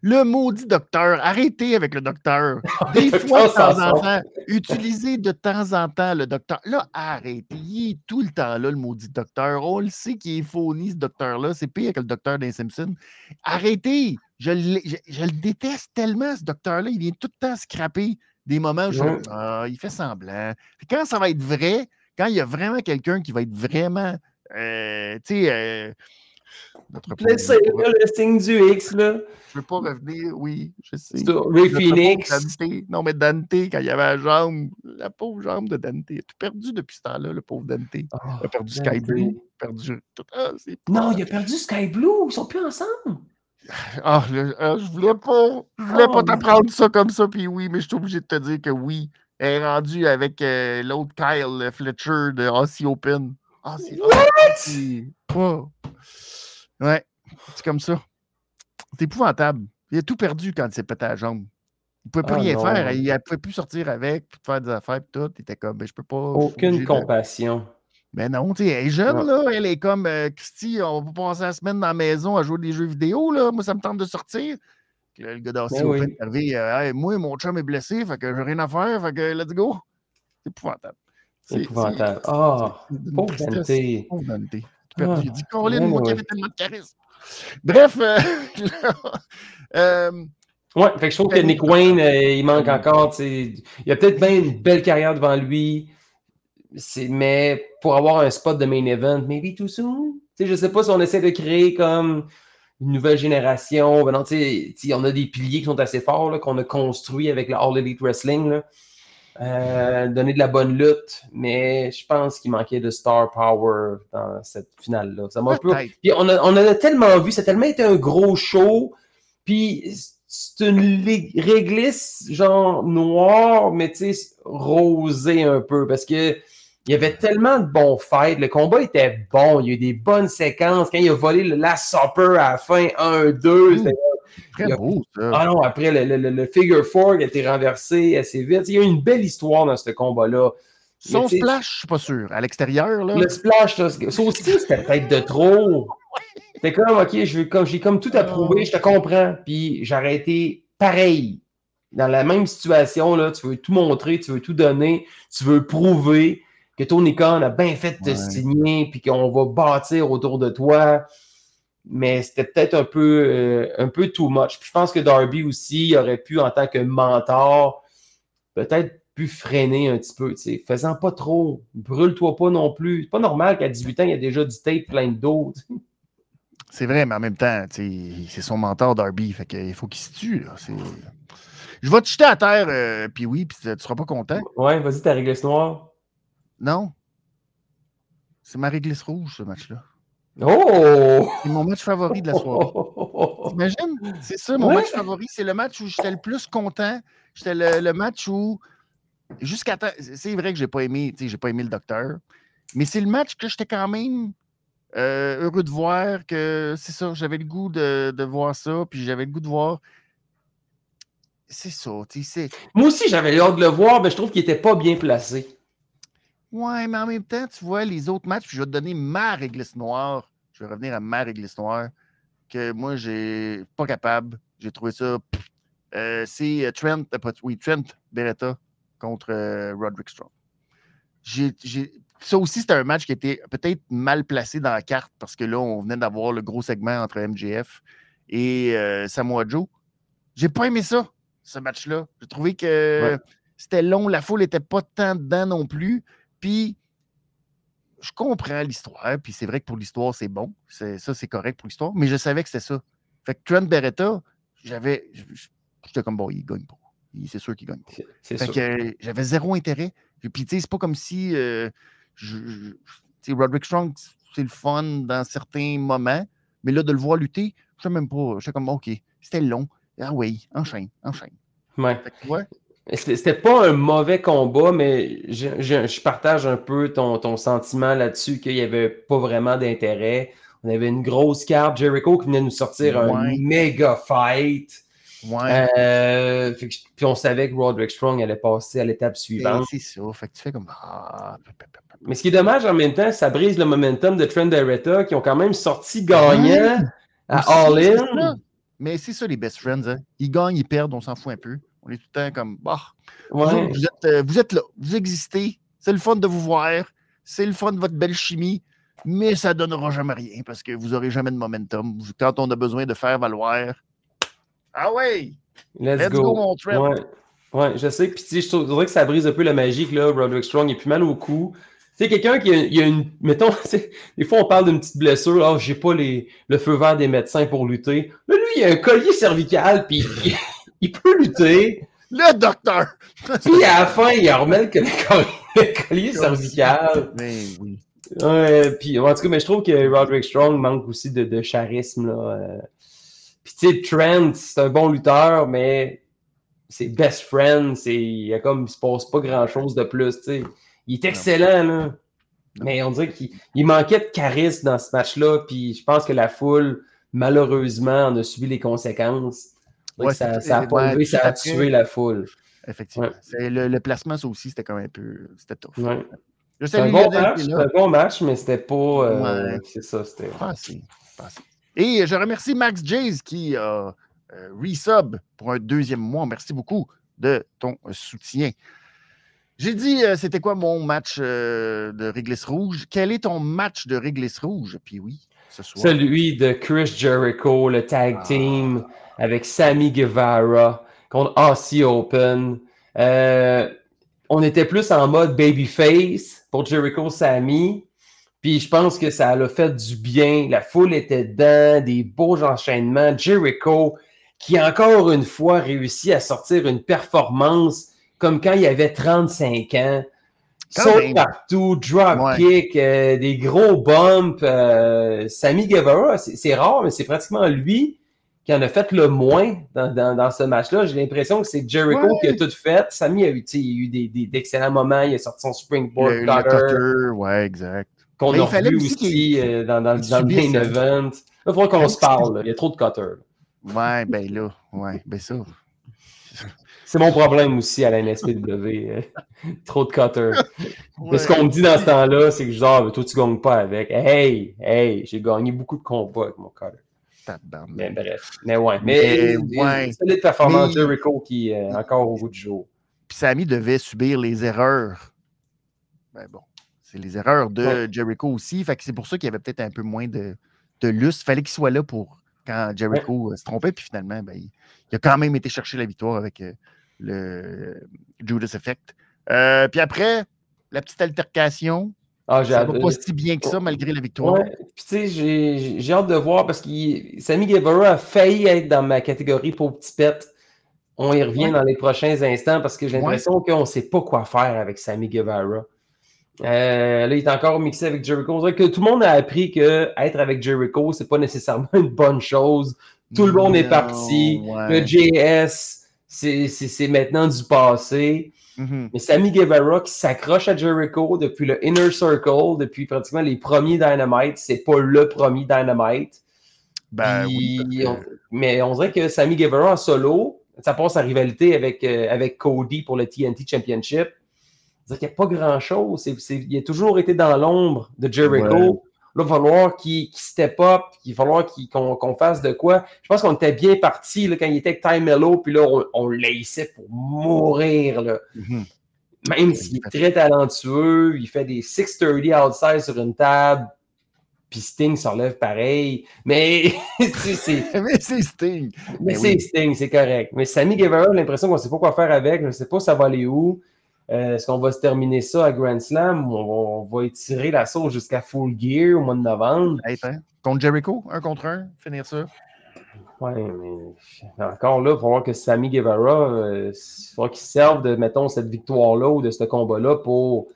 Speaker 1: Le maudit docteur, arrêtez avec le docteur. Des fois, de temps en temps, utilisez de temps en temps le docteur. Là, arrêtez. Il est tout le temps là, le maudit docteur. On le sait qu'il est phony, ce docteur-là. C'est pire que le docteur des Simpsons. Arrêtez. Je, le déteste tellement, ce docteur-là. Il vient tout le temps scraper des moments où je, ah, il fait semblant. quand ça va être vrai, quand il y a vraiment quelqu'un qui va être vraiment, euh, tu sais, euh,
Speaker 2: le signe du X, là.
Speaker 1: Je veux pas revenir, oui, je sais.
Speaker 2: Ray Phoenix.
Speaker 1: Non, mais Dante, quand il y avait la jambe, la pauvre jambe de Dante, il a tout perdu depuis ce temps-là, le pauvre Dante. il a perdu Sky Blue. Perdu...
Speaker 2: Ah, non, il a perdu Sky Blue. Ils sont plus ensemble.
Speaker 1: Ah, ah je voulais pas, je voulais pas oh, t'apprendre ça comme ça, puis oui, mais je suis obligé de te dire que oui. Elle est rendue avec euh, l'autre Kyle Fletcher de Aussie Open. Ah, c'est What? Ouais, c'est comme ça. C'est épouvantable. Il a tout perdu quand il s'est pété la jambe. Il ne pouvait plus ah rien faire. Il ne pouvait plus sortir avec, faire des affaires, et tout. Il était comme, ben, je peux pas.
Speaker 2: Aucune compassion.
Speaker 1: Mais ben non, tu sais, elle est jeune, là. Elle est comme, euh, Christy, on va passer la semaine dans la maison à jouer des jeux vidéo, là. Moi, ça me tente de sortir. le gars d'Aussie ben est arrivé, euh, moi, mon chum est blessé, fait que j'ai rien à faire, fait que let's go. C'est épouvantable.
Speaker 2: C'est épouvantable. Ah, oh, pauvre
Speaker 1: Dante perdu. il dit Colin, moi qui avais tellement de charisme. Bref, euh,
Speaker 2: euh, Ouais, fait que je trouve que Nick Wayne, euh, il manque encore. Il a peut-être bien une belle carrière devant lui. Mais pour avoir un spot de main event, maybe too soon. Je je sais pas si on essaie de créer comme une nouvelle génération. Ben non, on a des piliers qui sont assez forts qu'on a construits avec le All Elite Wrestling. Là. Euh, donner de la bonne lutte, mais je pense qu'il manquait de star power dans cette finale-là. Ça m'a peu... on, a, on a tellement vu, ça a tellement été un gros show, puis c'est une réglisse genre noire, mais tu sais, rosée un peu, parce que il y avait tellement de bons fights. Le combat était bon. Il y a eu des bonnes séquences. Quand il a volé le last supper à la fin, 1-2,
Speaker 1: Très beau, ça.
Speaker 2: Ah non, après, le, le, figure four a été renversé assez vite. Il y a eu une belle histoire dans ce combat-là.
Speaker 1: Son splash, je suis pas sûr. À l'extérieur, là.
Speaker 2: Le splash, ça, aussi, c'était peut-être de trop. C'était comme, OK, j'ai comme, comme tout approuvé, je te comprends. Puis j'ai arrêté pareil. dans la même situation, là, tu veux tout montrer, tu veux tout donner, tu veux prouver que Khan a bien fait de te signer, puis qu'on va bâtir autour de toi. Mais c'était peut-être un peu, euh, un peu too much. Puis je pense que Darby aussi aurait pu, en tant que mentor, peut-être pu freiner un petit peu, sais, faisant pas trop, brûle-toi pas non plus. C'est pas normal qu'à 18 ans, il y a déjà du tape plein d'eau.
Speaker 1: C'est vrai, mais en même temps, c'est son mentor Darby, fait qu'il faut qu'il se tue. Je vais te jeter à terre, euh, puis oui, puis tu seras pas content.
Speaker 2: Ouais, vas-y, ta réglisse noire.
Speaker 1: Non? C'est ma réglisse rouge, ce match-là.
Speaker 2: Oh!
Speaker 1: C'est mon match favori de la soirée. T'imagines? C'est ça, mon match favori. C'est le match où j'étais le plus content. J'étais le, match où. Jusqu'à C'est vrai que j'ai pas aimé, j'ai pas aimé le docteur. Mais c'est le match que j'étais quand même euh, heureux de voir que c'est ça. J'avais le goût de, de, voir ça. Puis j'avais le goût de voir. C'est ça, tu sais.
Speaker 2: Moi aussi, j'avais hâte de le voir, mais je trouve qu'il était pas bien placé.
Speaker 1: Ouais, mais en même temps, tu vois, les autres matchs, puis je vais te donner ma réglisse noire. Je vais revenir à ma réglisse noire, que moi, j'ai pas capable. J'ai trouvé ça. Euh, c'est euh, Trent, euh, oui, Trent Beretta contre Roderick Strong. ça aussi, c'était un match qui était peut-être mal placé dans la carte parce que là, on venait d'avoir le gros segment entre MJF et Samoa Joe. J'ai pas aimé ça, ce match-là. J'ai trouvé que c'était long, la foule n'était pas tant dedans non plus. Puis, je comprends l'histoire, puis c'est vrai que pour l'histoire, c'est bon. Ça, c'est correct pour l'histoire, mais je savais que c'était ça. Fait que Trent Beretta, j'avais. J'étais comme, bon, il gagne pas. C'est sûr qu'il gagne pas. Fait que j'avais zéro intérêt. Puis, tu sais, c'est pas comme si. Euh, Roderick Strong, c'est le fun dans certains moments, mais là, de le voir lutter, je sais même pas. J'étais comme, OK, c'était long. Ah oui, enchaîne, enchaîne.
Speaker 2: Ouais. C'était pas un mauvais combat, mais je, partage un peu ton, ton sentiment là-dessus qu'il n'y avait pas vraiment d'intérêt. On avait une grosse carte. Jericho qui venait nous sortir un méga fight. Ouais. Euh, puis on savait que Roderick Strong allait passer à l'étape suivante.
Speaker 1: C'est ça. Fait que tu fais comme. Ah,
Speaker 2: mais ce qui est dommage en même temps, ça brise le momentum de Trent Derretta qui ont quand même sorti gagnant à All In.
Speaker 1: Mais c'est ça, les best friends. Hein. Ils gagnent, ils perdent, on s'en fout un peu. On est tout le temps comme, bah, vous, êtes, euh, vous, êtes, là, vous existez, c'est le fun de vous voir, c'est le fun de votre belle chimie, mais ça ne donnera jamais rien parce que vous n'aurez jamais de momentum. Quand on a besoin de faire valoir, ah ouais,
Speaker 2: let's, go. mon Ouais. je sais. Puis, je trouve que ça brise un peu la magie que là, Roderick Strong est plus mal au cou. Tu sais, quelqu'un qui a, une. Mettons, des fois, on parle d'une petite blessure. Là, j'ai pas les, le feu vert des médecins pour lutter. Là, lui, il a un collier cervical, puis il peut lutter.
Speaker 1: Le docteur!
Speaker 2: Puis à la fin, il remet le collier, cervical.
Speaker 1: Mais oui.
Speaker 2: Ouais, puis en tout cas, mais je trouve que Roderick Strong manque aussi de, charisme. Là. Euh. Puis tu sais, Trent, c'est un bon lutteur, mais c'est best friend. C'est, il, a comme, il se passe pas grand chose de plus. sais. Il est excellent, là. Mais on dirait qu'il manquait de charisme dans ce match-là. Puis je pense que la foule, malheureusement, en a subi les conséquences ça, ça, a pas ça a tué la foule.
Speaker 1: Effectivement. Le, placement, ça aussi, c'était quand même un peu. C'était tough.
Speaker 2: C'était un, bon match, un bon match, mais c'était pas. Euh, c'est ça, c'était.
Speaker 1: Et je remercie Max Jays qui a euh, resub pour un deuxième mois. Merci beaucoup de ton soutien. J'ai dit, euh, c'était quoi mon match de Réglisse Rouge? Quel est ton match de Réglisse Rouge? Puis oui, ce soir.
Speaker 2: Celui de Chris Jericho, le tag ah. team avec Sammy Guevara contre Aussie Open. Euh, on était plus en mode babyface pour Jericho Sammy. Puis je pense que ça a fait du bien. La foule était dedans, des beaux enchaînements. Jericho, qui encore une fois réussit à sortir une performance comme quand il avait 35 ans. Saut partout, drop kick, euh, des gros bumps. Euh, Sammy Guevara, c'est rare, mais c'est pratiquement lui qui en a fait le moins dans, ce match-là. J'ai l'impression que c'est Jericho qui a tout fait. Sammy a eu, eu d'excellents des, moments. Il a sorti son springboard
Speaker 1: il a cutter. Ouais, exact.
Speaker 2: Qu'on a vu aussi, euh, dans, dans, dans le main event. il faudra qu'on se parle. Il y a trop de cutters.
Speaker 1: Ouais, ben là, ouais, ben ça.
Speaker 2: C'est mon problème aussi à la NSPW. Euh, trop de cutters. Mais ce qu'on me dit dans ce temps-là, c'est que genre, toi, tu gagnes pas avec. Hey, hey, j'ai gagné beaucoup de combats avec mon cutter. Mais bref. Mais ouais. Mais, c'est les performances de Jericho qui est encore au bout du jour.
Speaker 1: Puis Sammy devait subir les erreurs. Ben bon, c'est les erreurs de Jericho aussi. Fait que c'est pour ça qu'il y avait peut-être un peu moins de, de lustre. Il fallait qu'il soit là pour quand Jericho se trompait. Puis finalement, ben, il, a quand même été chercher la victoire avec euh, le Judas Effect. Euh, puis après, la petite altercation. Ah, ça va pas si bien que ça, malgré la victoire.
Speaker 2: Puis tu sais, j'ai hâte de voir parce que Sammy Guevara a failli être dans ma catégorie pour petit pet. On y revient dans les prochains instants parce que j'ai l'impression qu'on ne sait pas quoi faire avec Sammy Guevara. Euh, là, il est encore mixé avec Jericho. que tout le monde a appris que être avec Jericho, c'est pas nécessairement une bonne chose. Tout le monde est parti. Le JS, c'est maintenant du passé. Mm-hmm. Mais Sammy Guevara qui s'accroche à Jericho depuis le Inner Circle, depuis pratiquement les premiers Dynamite, c'est pas le premier Dynamite.
Speaker 1: Ben,
Speaker 2: Mais on dirait que Sammy Guevara en solo, ça passe sa rivalité avec, euh, avec Cody pour le TNT Championship. Il n'y a pas grand-chose. il a toujours été dans l'ombre de Jericho. Là, il va falloir qu'il step up, il va falloir qu'on fasse de quoi. Je pense qu'on était bien parti quand il était avec Time Mello, puis là, on, on laissait pour mourir. Là. Mm-hmm. Même s'il est très talentueux, il fait des 630 outside sur une table, puis Sting s'enlève pareil. Mais
Speaker 1: c'est. mais c'est Sting.
Speaker 2: Mais, c'est Sting, c'est correct. Mais Sammy Guevara, l'impression qu'on ne sait pas quoi faire avec, je ne sais pas ça va aller où. Euh, est-ce qu'on va se terminer ça à Grand Slam ou on va, étirer la sauce jusqu'à Full Gear au mois de novembre?
Speaker 1: Contre Jericho, un contre un, finir ça?
Speaker 2: Oui, mais encore là, il va falloir que Sammy Guevara, euh, il faudra qu'il serve de, mettons, cette victoire-là ou de ce combat-là pour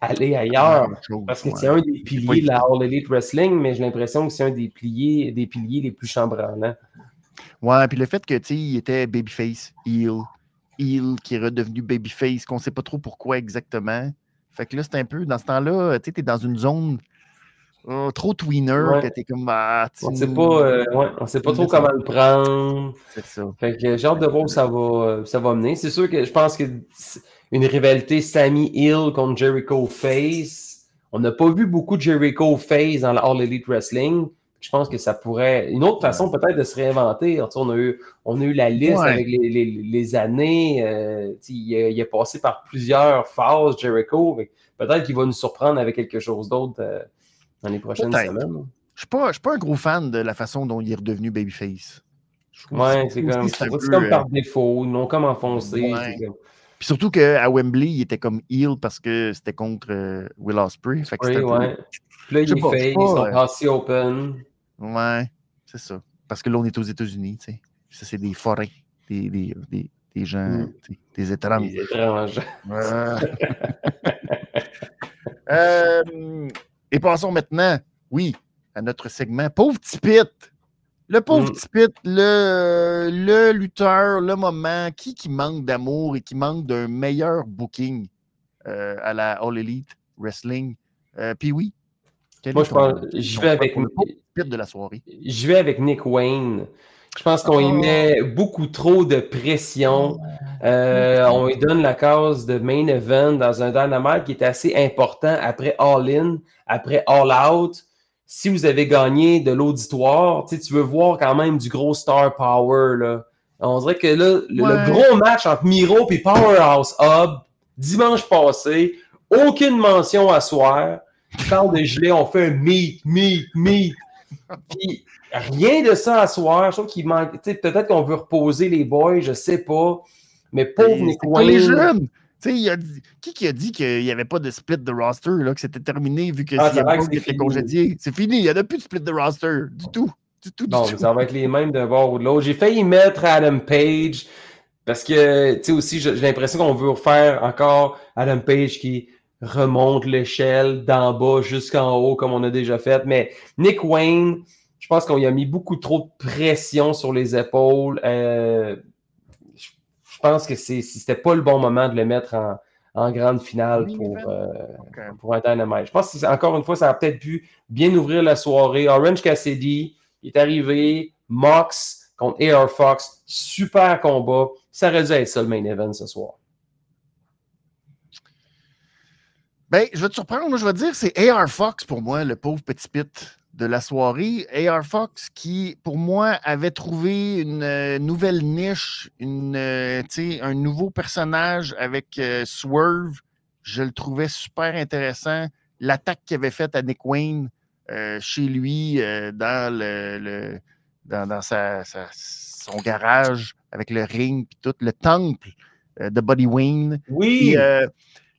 Speaker 2: aller ailleurs. parce que c'est un des piliers de la All Elite Wrestling, mais j'ai l'impression que c'est un des piliers, des piliers les plus chambranlants.
Speaker 1: Ouais, puis le fait que, tu il était babyface, heel, heel qui est redevenu babyface, qu'on ne sait pas trop pourquoi exactement. Fait que là, c'est un peu, dans ce temps-là, tu es dans une zone oh, trop tweener, que t'es comme. Ah,
Speaker 2: on ne sait pas, euh, sait pas trop comment le prendre. C'est ça. Fait que j'ai hâte de voir où ça va, euh, ça va mener. C'est sûr que je pense que une rivalité Sammy Hill contre Jericho Face. On n'a pas vu beaucoup de Jericho Face dans la All Elite Wrestling je pense que ça pourrait. Une autre façon peut-être de se réinventer. On a eu, on a eu la liste avec les, années. Euh, il, a, passé par plusieurs phases, Jericho. Peut-être qu'il va nous surprendre avec quelque chose d'autre euh, dans les prochaines semaines.
Speaker 1: Je ne suis, pas un gros fan de la façon dont il est redevenu Babyface.
Speaker 2: Ouais, c'est comme, comme par euh, défaut, non comme enfoncé.
Speaker 1: Puis surtout qu'à Wembley, il était comme heel parce que c'était contre Will Ospreay. Fait
Speaker 2: oui, ouais. Puis là, il est face, ils sont open.
Speaker 1: Ouais, c'est ça. Parce que là, on est aux États-Unis, tu sais. Ça, c'est des forêts, des, des, des, des gens, mm. des étranges.
Speaker 2: Des étranges.
Speaker 1: euh, et passons maintenant, oui, à notre segment Pauvre Tipit. Le pauvre mm. le, le lutteur, le moment, qui qui manque d'amour et qui manque d'un meilleur booking euh, à la All Elite Wrestling. Euh, puis oui.
Speaker 2: Moi, je pense, je vais avec
Speaker 1: de la soirée.
Speaker 2: Je vais avec Nick Wayne. Je pense qu'on y ah. met beaucoup trop de pression. Euh, on lui donne la cause de main event dans un Dynamite qui est assez important après All In, après All Out. Si vous avez gagné de l'auditoire, tu veux voir quand même du gros star power. Là. On dirait que là, le, gros match entre Miro et Powerhouse Hub, dimanche passé, aucune mention à soir. Parle de gelé, on fait un meet, meet, meet. Puis rien de ça à soir. Je trouve qu'il manque. Peut-être qu'on veut reposer les boys, je sais pas. Mais pauvre Nick Wayne.
Speaker 1: les jeunes. Il a dit, qui qui a dit qu'il n'y avait pas de split de roster, là, que c'était terminé vu que ah, était congédié? C'est fini, il n'y en a plus de split de roster du tout. Du tout,
Speaker 2: non, ça va être les mêmes d'un bord ou de l'autre. J'ai failli mettre Adam Page parce que, tu sais, aussi, j'ai l'impression qu'on veut refaire encore Adam Page qui remonte l'échelle d'en bas jusqu'en haut comme on a déjà fait. Mais Nick Wayne, je pense qu'on y a mis beaucoup trop de pression sur les épaules. Euh, je pense que c'était pas le bon moment de le mettre en, grande finale pour, euh, pour un Dynamite. Je pense que encore une fois, ça a peut-être pu bien ouvrir la soirée. Orange Cassidy est arrivé, Mox contre AR Fox, super combat. Ça aurait dû être ça le main event ce soir.
Speaker 1: Ben, je vais te surprendre. Moi, je vais te dire, c'est AR Fox pour moi, le pauvre petit pit. de la soirée. AR Fox, qui, pour moi, avait trouvé une euh, nouvelle niche, une, euh, un nouveau personnage avec euh, Swerve. Je le trouvais super intéressant. L'attaque qu'il avait faite à Nick Wayne chez lui, dans, le, dans, sa, son garage, avec le ring, puis tout, le temple de Buddy Wayne.
Speaker 2: Oui.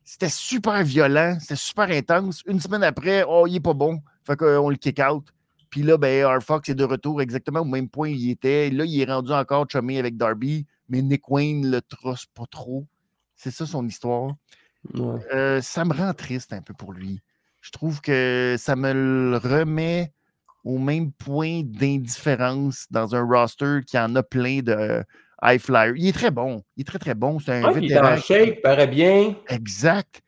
Speaker 1: C'était super violent, c'était super intense. Une semaine après, oh, il n'est pas bon. Fait qu'on le kick out. Puis là, ben, R. Fox est de retour exactement au même point où il était. Là, il est rendu encore chumé avec Darby, mais Nick Wayne le trosse pas trop. C'est ça son histoire. Euh, ça me rend triste un peu pour lui. Je trouve que ça me le remet au même point d'indifférence dans un roster qui en a plein de high flyers. Il est très bon. Il est très, très bon. C'est un vétéran.
Speaker 2: Il est en shape, paraît bien.
Speaker 1: Exact.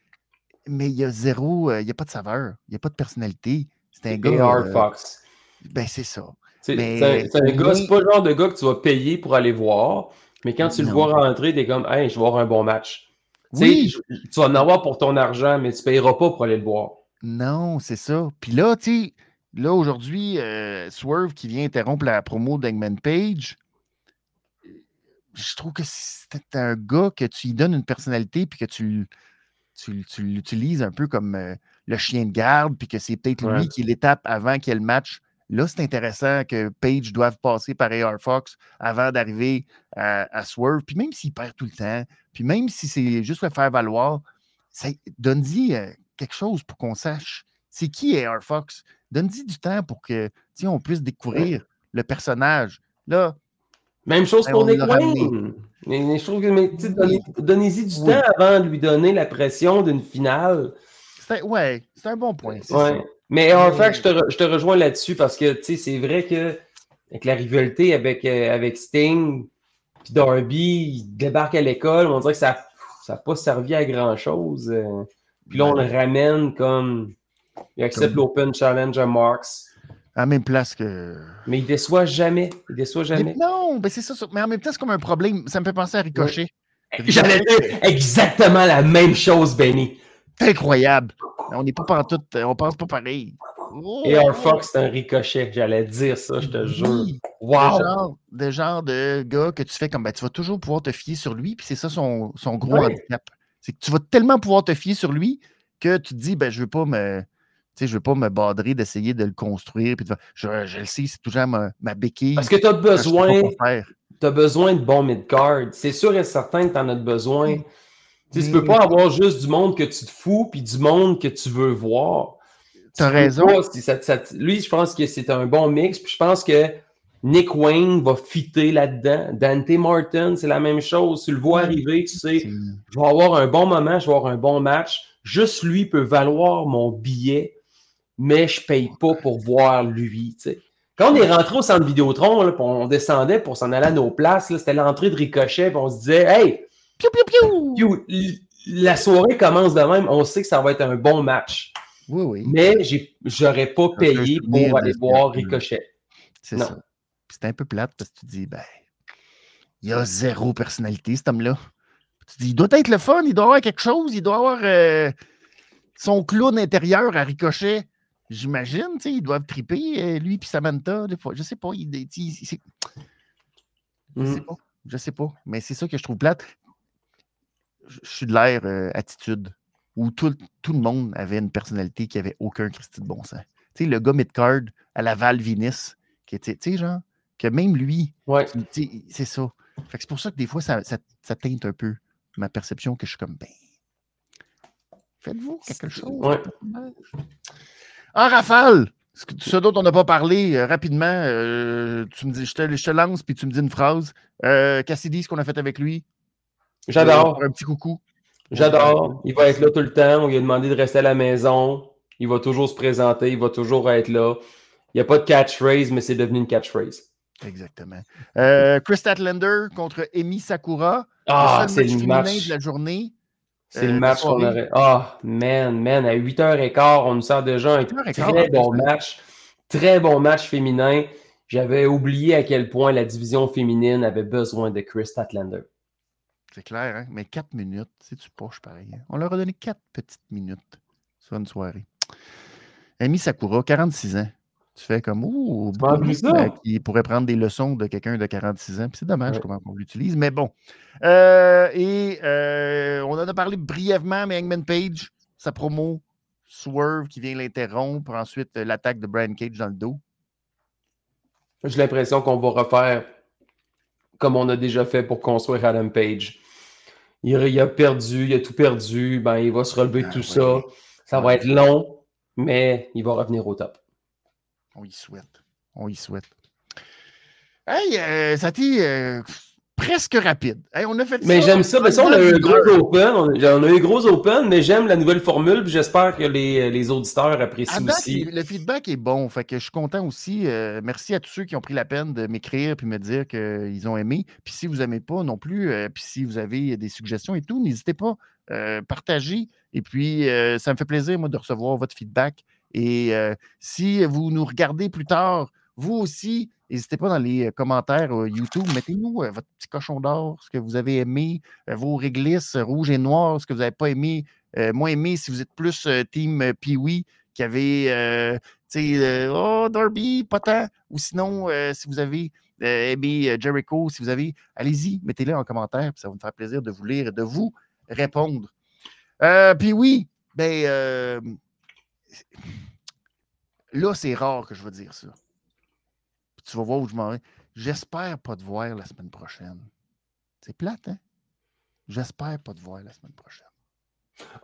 Speaker 1: Mais il y a zéro, euh, il n'y a pas de saveur. Il n'y a pas de personnalité. C'est un gars.
Speaker 2: Euh, Fox.
Speaker 1: Ben, c'est ça.
Speaker 2: C'est un gars, c'est pas le genre de gars que tu vas payer pour aller voir, mais quand tu le vois rentrer, t'es comme, hey, je vais avoir un bon match. Oui. tu vas en avoir pour ton argent, mais tu ne payeras pas pour aller le voir.
Speaker 1: Non, c'est ça. Puis là, tu sais, là, aujourd'hui, euh, Swerve qui vient interrompre la promo d'Eggman Page, je trouve que c'est un gars que tu lui donnes une personnalité puis que tu, tu, l'utilises un peu comme euh, le chien de garde, puis que c'est peut-être lui qui l'étape avant qu'il y ait le match. Là, c'est intéressant que Page doive passer par AR Fox avant d'arriver à, Swerve. Puis même s'il perd tout le temps, puis même si c'est juste le faire valoir, donne-y euh, quelque chose pour qu'on sache c'est qui AR Fox. Donne-y du temps pour que on puisse découvrir le personnage. Là,
Speaker 2: même chose ben, pour Nick Wayne. Mais je trouve que donnez-y du temps avant de lui donner la pression d'une finale.
Speaker 1: Ouais, c'est un bon point.
Speaker 2: Mais en fait, je te, je te rejoins là-dessus parce que c'est vrai que avec la rivalité avec, euh, avec Sting, puis Darby, il débarque à l'école, on dirait que ça n'a pas servi à grand-chose. Euh. Puis là, on le ramène comme. Il accepte l'Open Challenge à Marks.
Speaker 1: À la même place que.
Speaker 2: Mais il déçoit jamais. Il déçoit jamais.
Speaker 1: non, ben c'est ça. Mais en même temps, c'est comme un problème. Ça me fait penser à Ricochet.
Speaker 2: J'allais dire exactement la même chose, Benny.
Speaker 1: Incroyable. On n'est pas tout. On pense pas pareil.
Speaker 2: Et un Fox, c'est un ricochet. J'allais dire ça, je te jure.
Speaker 1: Wow! Des genres de gars que tu fais comme ben, tu vas toujours pouvoir te fier sur lui, puis c'est ça son, son gros handicap. C'est que tu vas tellement pouvoir te fier sur lui que tu te dis ben, je veux pas me. Sais, je veux pas me badrer d'essayer de le construire. Puis je, je, le sais, c'est toujours ma, ma, béquille.
Speaker 2: Parce que tu as besoin. Tu as besoin de bons mid-card. C'est sûr et certain que tu en as besoin. Tu ne peux pas avoir juste du monde que tu te fous puis du monde que tu veux voir.
Speaker 1: Tu as raison.
Speaker 2: lui, je pense que c'est un bon mix. Puis je pense que Nick Wayne va fitter là-dedans. Dante Martin, c'est la même chose. Tu le vois arriver, tu sais, je vais avoir un bon moment, je vais avoir un bon match. Juste lui peut valoir mon billet, mais je ne paye pas pour voir lui. Quand on est rentré au centre Vidéotron, là, on descendait pour s'en aller à nos places, c'était l'entrée de Ricochet, puis on se disait Hey, Piou, piou, piou. La soirée commence de même. On sait que ça va être un bon match.
Speaker 1: Oui, oui.
Speaker 2: Mais j'aurais pas payé pour aller voir Ricochet.
Speaker 1: C'est ça. C'est un peu plate parce que tu dis, ben, il y a zéro personnalité, cet homme-là. Tu dis, il doit être le fun, il doit avoir quelque chose, il doit avoir euh, son clown intérieur à Ricochet. J'imagine, tu sais, ils doivent triper, euh, lui et Samantha, des fois. Je sais pas. Il, il, je sais mm. pas. Je sais pas. Mais c'est ça que je trouve plate je suis de l'air euh, attitude, où tout, tout, le monde avait une personnalité qui avait aucun Christy de bon sens. Tu sais, le gars midcard à la Val Vinis, qui était, tu sais, genre, que même lui,
Speaker 2: ouais.
Speaker 1: c'est ça. Fait que c'est pour ça que des fois, ça, ça, teinte un peu ma perception que je suis comme, ben, faites-vous quelque chose.
Speaker 2: Ouais.
Speaker 1: En rafale, ce dont on n'a pas parlé euh, rapidement, euh, tu me dis, je te, je te, lance, puis tu me dis une phrase. Cassidy, ce qu'on a fait avec lui,
Speaker 2: J'adore.
Speaker 1: Un petit coucou.
Speaker 2: J'adore. Il va être là tout le temps. On lui a demandé de rester à la maison. Il va toujours se présenter. Il va toujours être là. Il n'y a pas de catchphrase, mais c'est devenu une catchphrase.
Speaker 1: Exactement. Euh, Chris Statlander contre Emi Sakura.
Speaker 2: Ah, c'est le match
Speaker 1: de la journée.
Speaker 2: C'est le euh, match qu'on aurait. Ah, man, man, à 8h15, on nous sort déjà un très bon match. Très bon match féminin. J'avais oublié à quel point la division féminine avait besoin de Chris Statlander.
Speaker 1: C'est clair, hein? Mais 4 minutes, c'est tu poche pareil. Hein? On leur a donné 4 petites minutes sur une soirée. Amy Sakura, 46 ans. Tu fais comme, ouh, euh, qui pourrait prendre des leçons de quelqu'un de 46 ans. C'est dommage comment on l'utilise, mais bon. Euh, et euh, on en a parlé brièvement, mais Hangman Page, sa promo, Swerve qui vient l'interrompre, ensuite l'attaque de Brian Cage dans le dos.
Speaker 2: J'ai l'impression qu'on va refaire comme on a déjà fait pour construire Adam Page. Il, a perdu, il a tout perdu, ben, il va se relever de ah tout ça. Ça va être long, mais il va revenir au top.
Speaker 1: On y souhaite. On y souhaite. Hey, euh, Sati, euh, presque rapide. on a fait
Speaker 2: mais j'aime ça. Mais ça, on a eu un gros open. On a, eu un gros open, mais j'aime la nouvelle formule. J'espère que les, les, auditeurs apprécient aussi.
Speaker 1: Le feedback est bon. Fait que je suis content aussi. Euh, merci à tous ceux qui ont pris la peine de m'écrire et me dire qu'ils ont aimé. Puis si vous n'aimez pas non plus, euh, puis si vous avez des suggestions et tout, n'hésitez pas. Euh, partager. Et puis, ça me fait plaisir, moi, de recevoir votre feedback. Et si vous nous regardez plus tard, vous aussi, n'hésitez pas dans les commentaires YouTube, mettez-nous votre petit cochon d'or, ce que vous avez aimé, vos réglisses rouges et noires, ce que vous n'avez pas aimé, moins aimé si vous êtes plus team Pee-Wee qui avait, tu sais, oh, Darby, pas tant. Ou sinon, si vous avez aimé Jericho, si vous avez, allez-y, mettez-le en commentaire, ça va me faire plaisir de vous lire et de vous répondre. Puis oui, ben, là, c'est rare que je vais dire ça tu vas voir où je m'en vais. J'espère pas te voir la semaine prochaine. C'est plate, hein? J'espère pas te voir la semaine prochaine.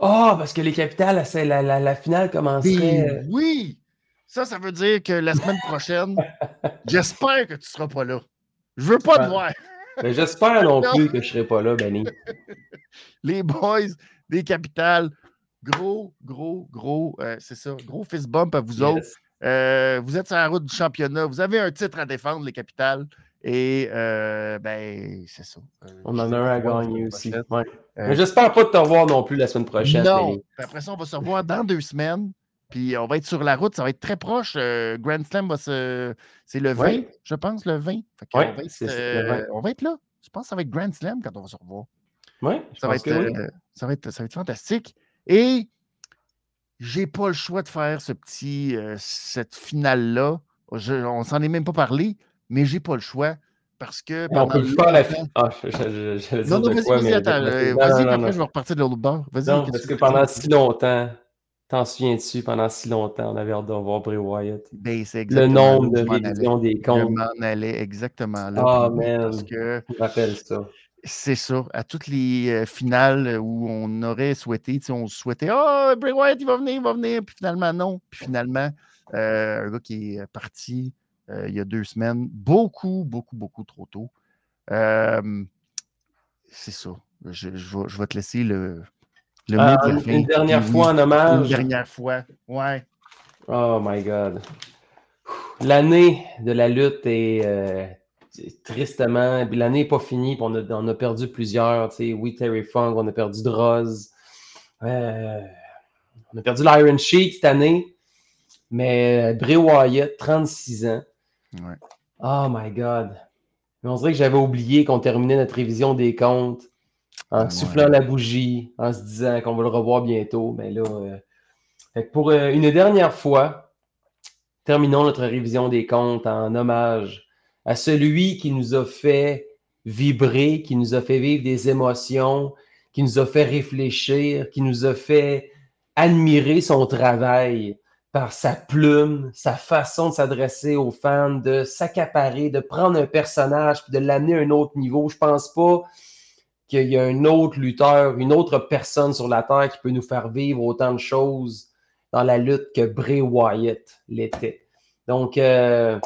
Speaker 2: Ah, oh, parce que les capitales, la, la, la, finale commencerait.
Speaker 1: Euh, oui! Ça, ça veut dire que la semaine prochaine, j'espère que tu seras pas là. Je veux pas te voir.
Speaker 2: Mais j'espère non, plus que je serai pas là, Benny.
Speaker 1: les boys des capitales, gros, gros, gros, euh, c'est ça, gros fist bump à vous autres. Euh, vous êtes sur la route du championnat. Vous avez un titre à défendre, les capitales. Et euh, ben, c'est ça.
Speaker 2: Euh, on en a un à gagner aussi. Mais j'espère pas te revoir non plus la semaine prochaine.
Speaker 1: Non. Après ça, on va se revoir dans deux semaines. Puis on va être sur la route, ça va être très proche. Grand Slam va se. C'est le 20, je pense, le 20. on, va être, on, va être, là. Je pense que ça va être Grand Slam quand on va se revoir.
Speaker 2: Oui,
Speaker 1: ça, va être, ça, va être, ça va être fantastique. Et j'ai pas le choix de faire ce petit, euh, cette finale-là. On s'en est même pas parlé, mais j'ai pas le choix parce que.
Speaker 2: On peut faire la finale. Ah, non,
Speaker 1: non, vas-y, vas-y, attends. Vas-y, après, je vais repartir de l'autre bord. Vas-y.
Speaker 2: Non, parce que pendant si longtemps, t'en souviens-tu, pendant si longtemps, on avait hâte de voir Bray Wyatt?
Speaker 1: Ben,
Speaker 2: le nombre de révisions des comptes.
Speaker 1: Je m'en allais exactement là.
Speaker 2: Ah, man. Parce que. Je me rappelle ça.
Speaker 1: C'est ça. À toutes les euh, finales où on aurait souhaité, on souhaitait Oh, Bray Wyatt, il va venir, il va venir. Puis finalement, non. Puis finalement, euh, un gars qui est parti euh, il y a deux semaines, beaucoup, beaucoup, beaucoup trop tôt. c'est ça. Je, vais, te laisser le,
Speaker 2: le ah, Une dernière fois en hommage.
Speaker 1: Une dernière fois, ouais.
Speaker 2: Oh my God. L'année de la lutte est tristement, l'année n'est pas finie, on a, on a, perdu plusieurs. Oui, Terry Funk, on a perdu Droz. Euh, on a perdu l'Iron Sheik cette année. Mais Bray Wyatt, 36 ans. Oh my God. on dirait que j'avais oublié qu'on terminait notre révision des comptes en soufflant la bougie, en se disant qu'on va le revoir bientôt. Mais là, euh, pour euh, une dernière fois, terminons notre révision des comptes en hommage à celui qui nous a fait vibrer, qui nous a fait vivre des émotions, qui nous a fait réfléchir, qui nous a fait admirer son travail par sa plume, sa façon de s'adresser aux fans, de s'accaparer, de prendre un personnage puis de l'amener à un autre niveau. Je pense pas qu'il y a un autre lutteur, une autre personne sur la terre qui peut nous faire vivre autant de choses dans la lutte que Bray Wyatt l'était. Donc, euh,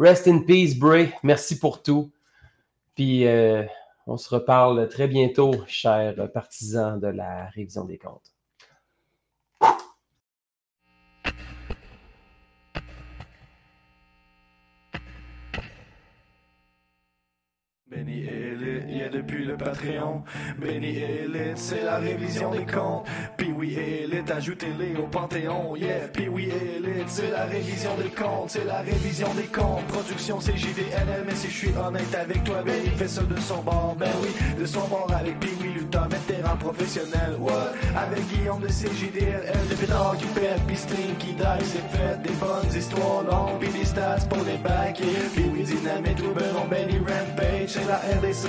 Speaker 2: Rest in peace, Bray. Merci pour tout. Puis euh, on se reparle très bientôt, chers partisans de la révision des comptes.
Speaker 3: Puis le Patreon. Benny Elite, c'est la révision des comptes. Puis oui, Elite, ajoutez-les au Panthéon. Yeah, puis oui, Elite, c'est la révision des comptes. C'est la révision des comptes. Production CJDLM, mais si je suis honnête avec toi, Benny fait ça de son bord. Ben oui, de son bord avec Puis oui, Luther, vétéran professionnel. What? Avec Guillaume de CJDLM, des pétards qui pètent, puis stream qui die, c'est fait. Des bonnes histoires longues, puis des stats pour les bacs. Puis oui, Dynamite, Ruben, Benny Rampage, c'est la RDC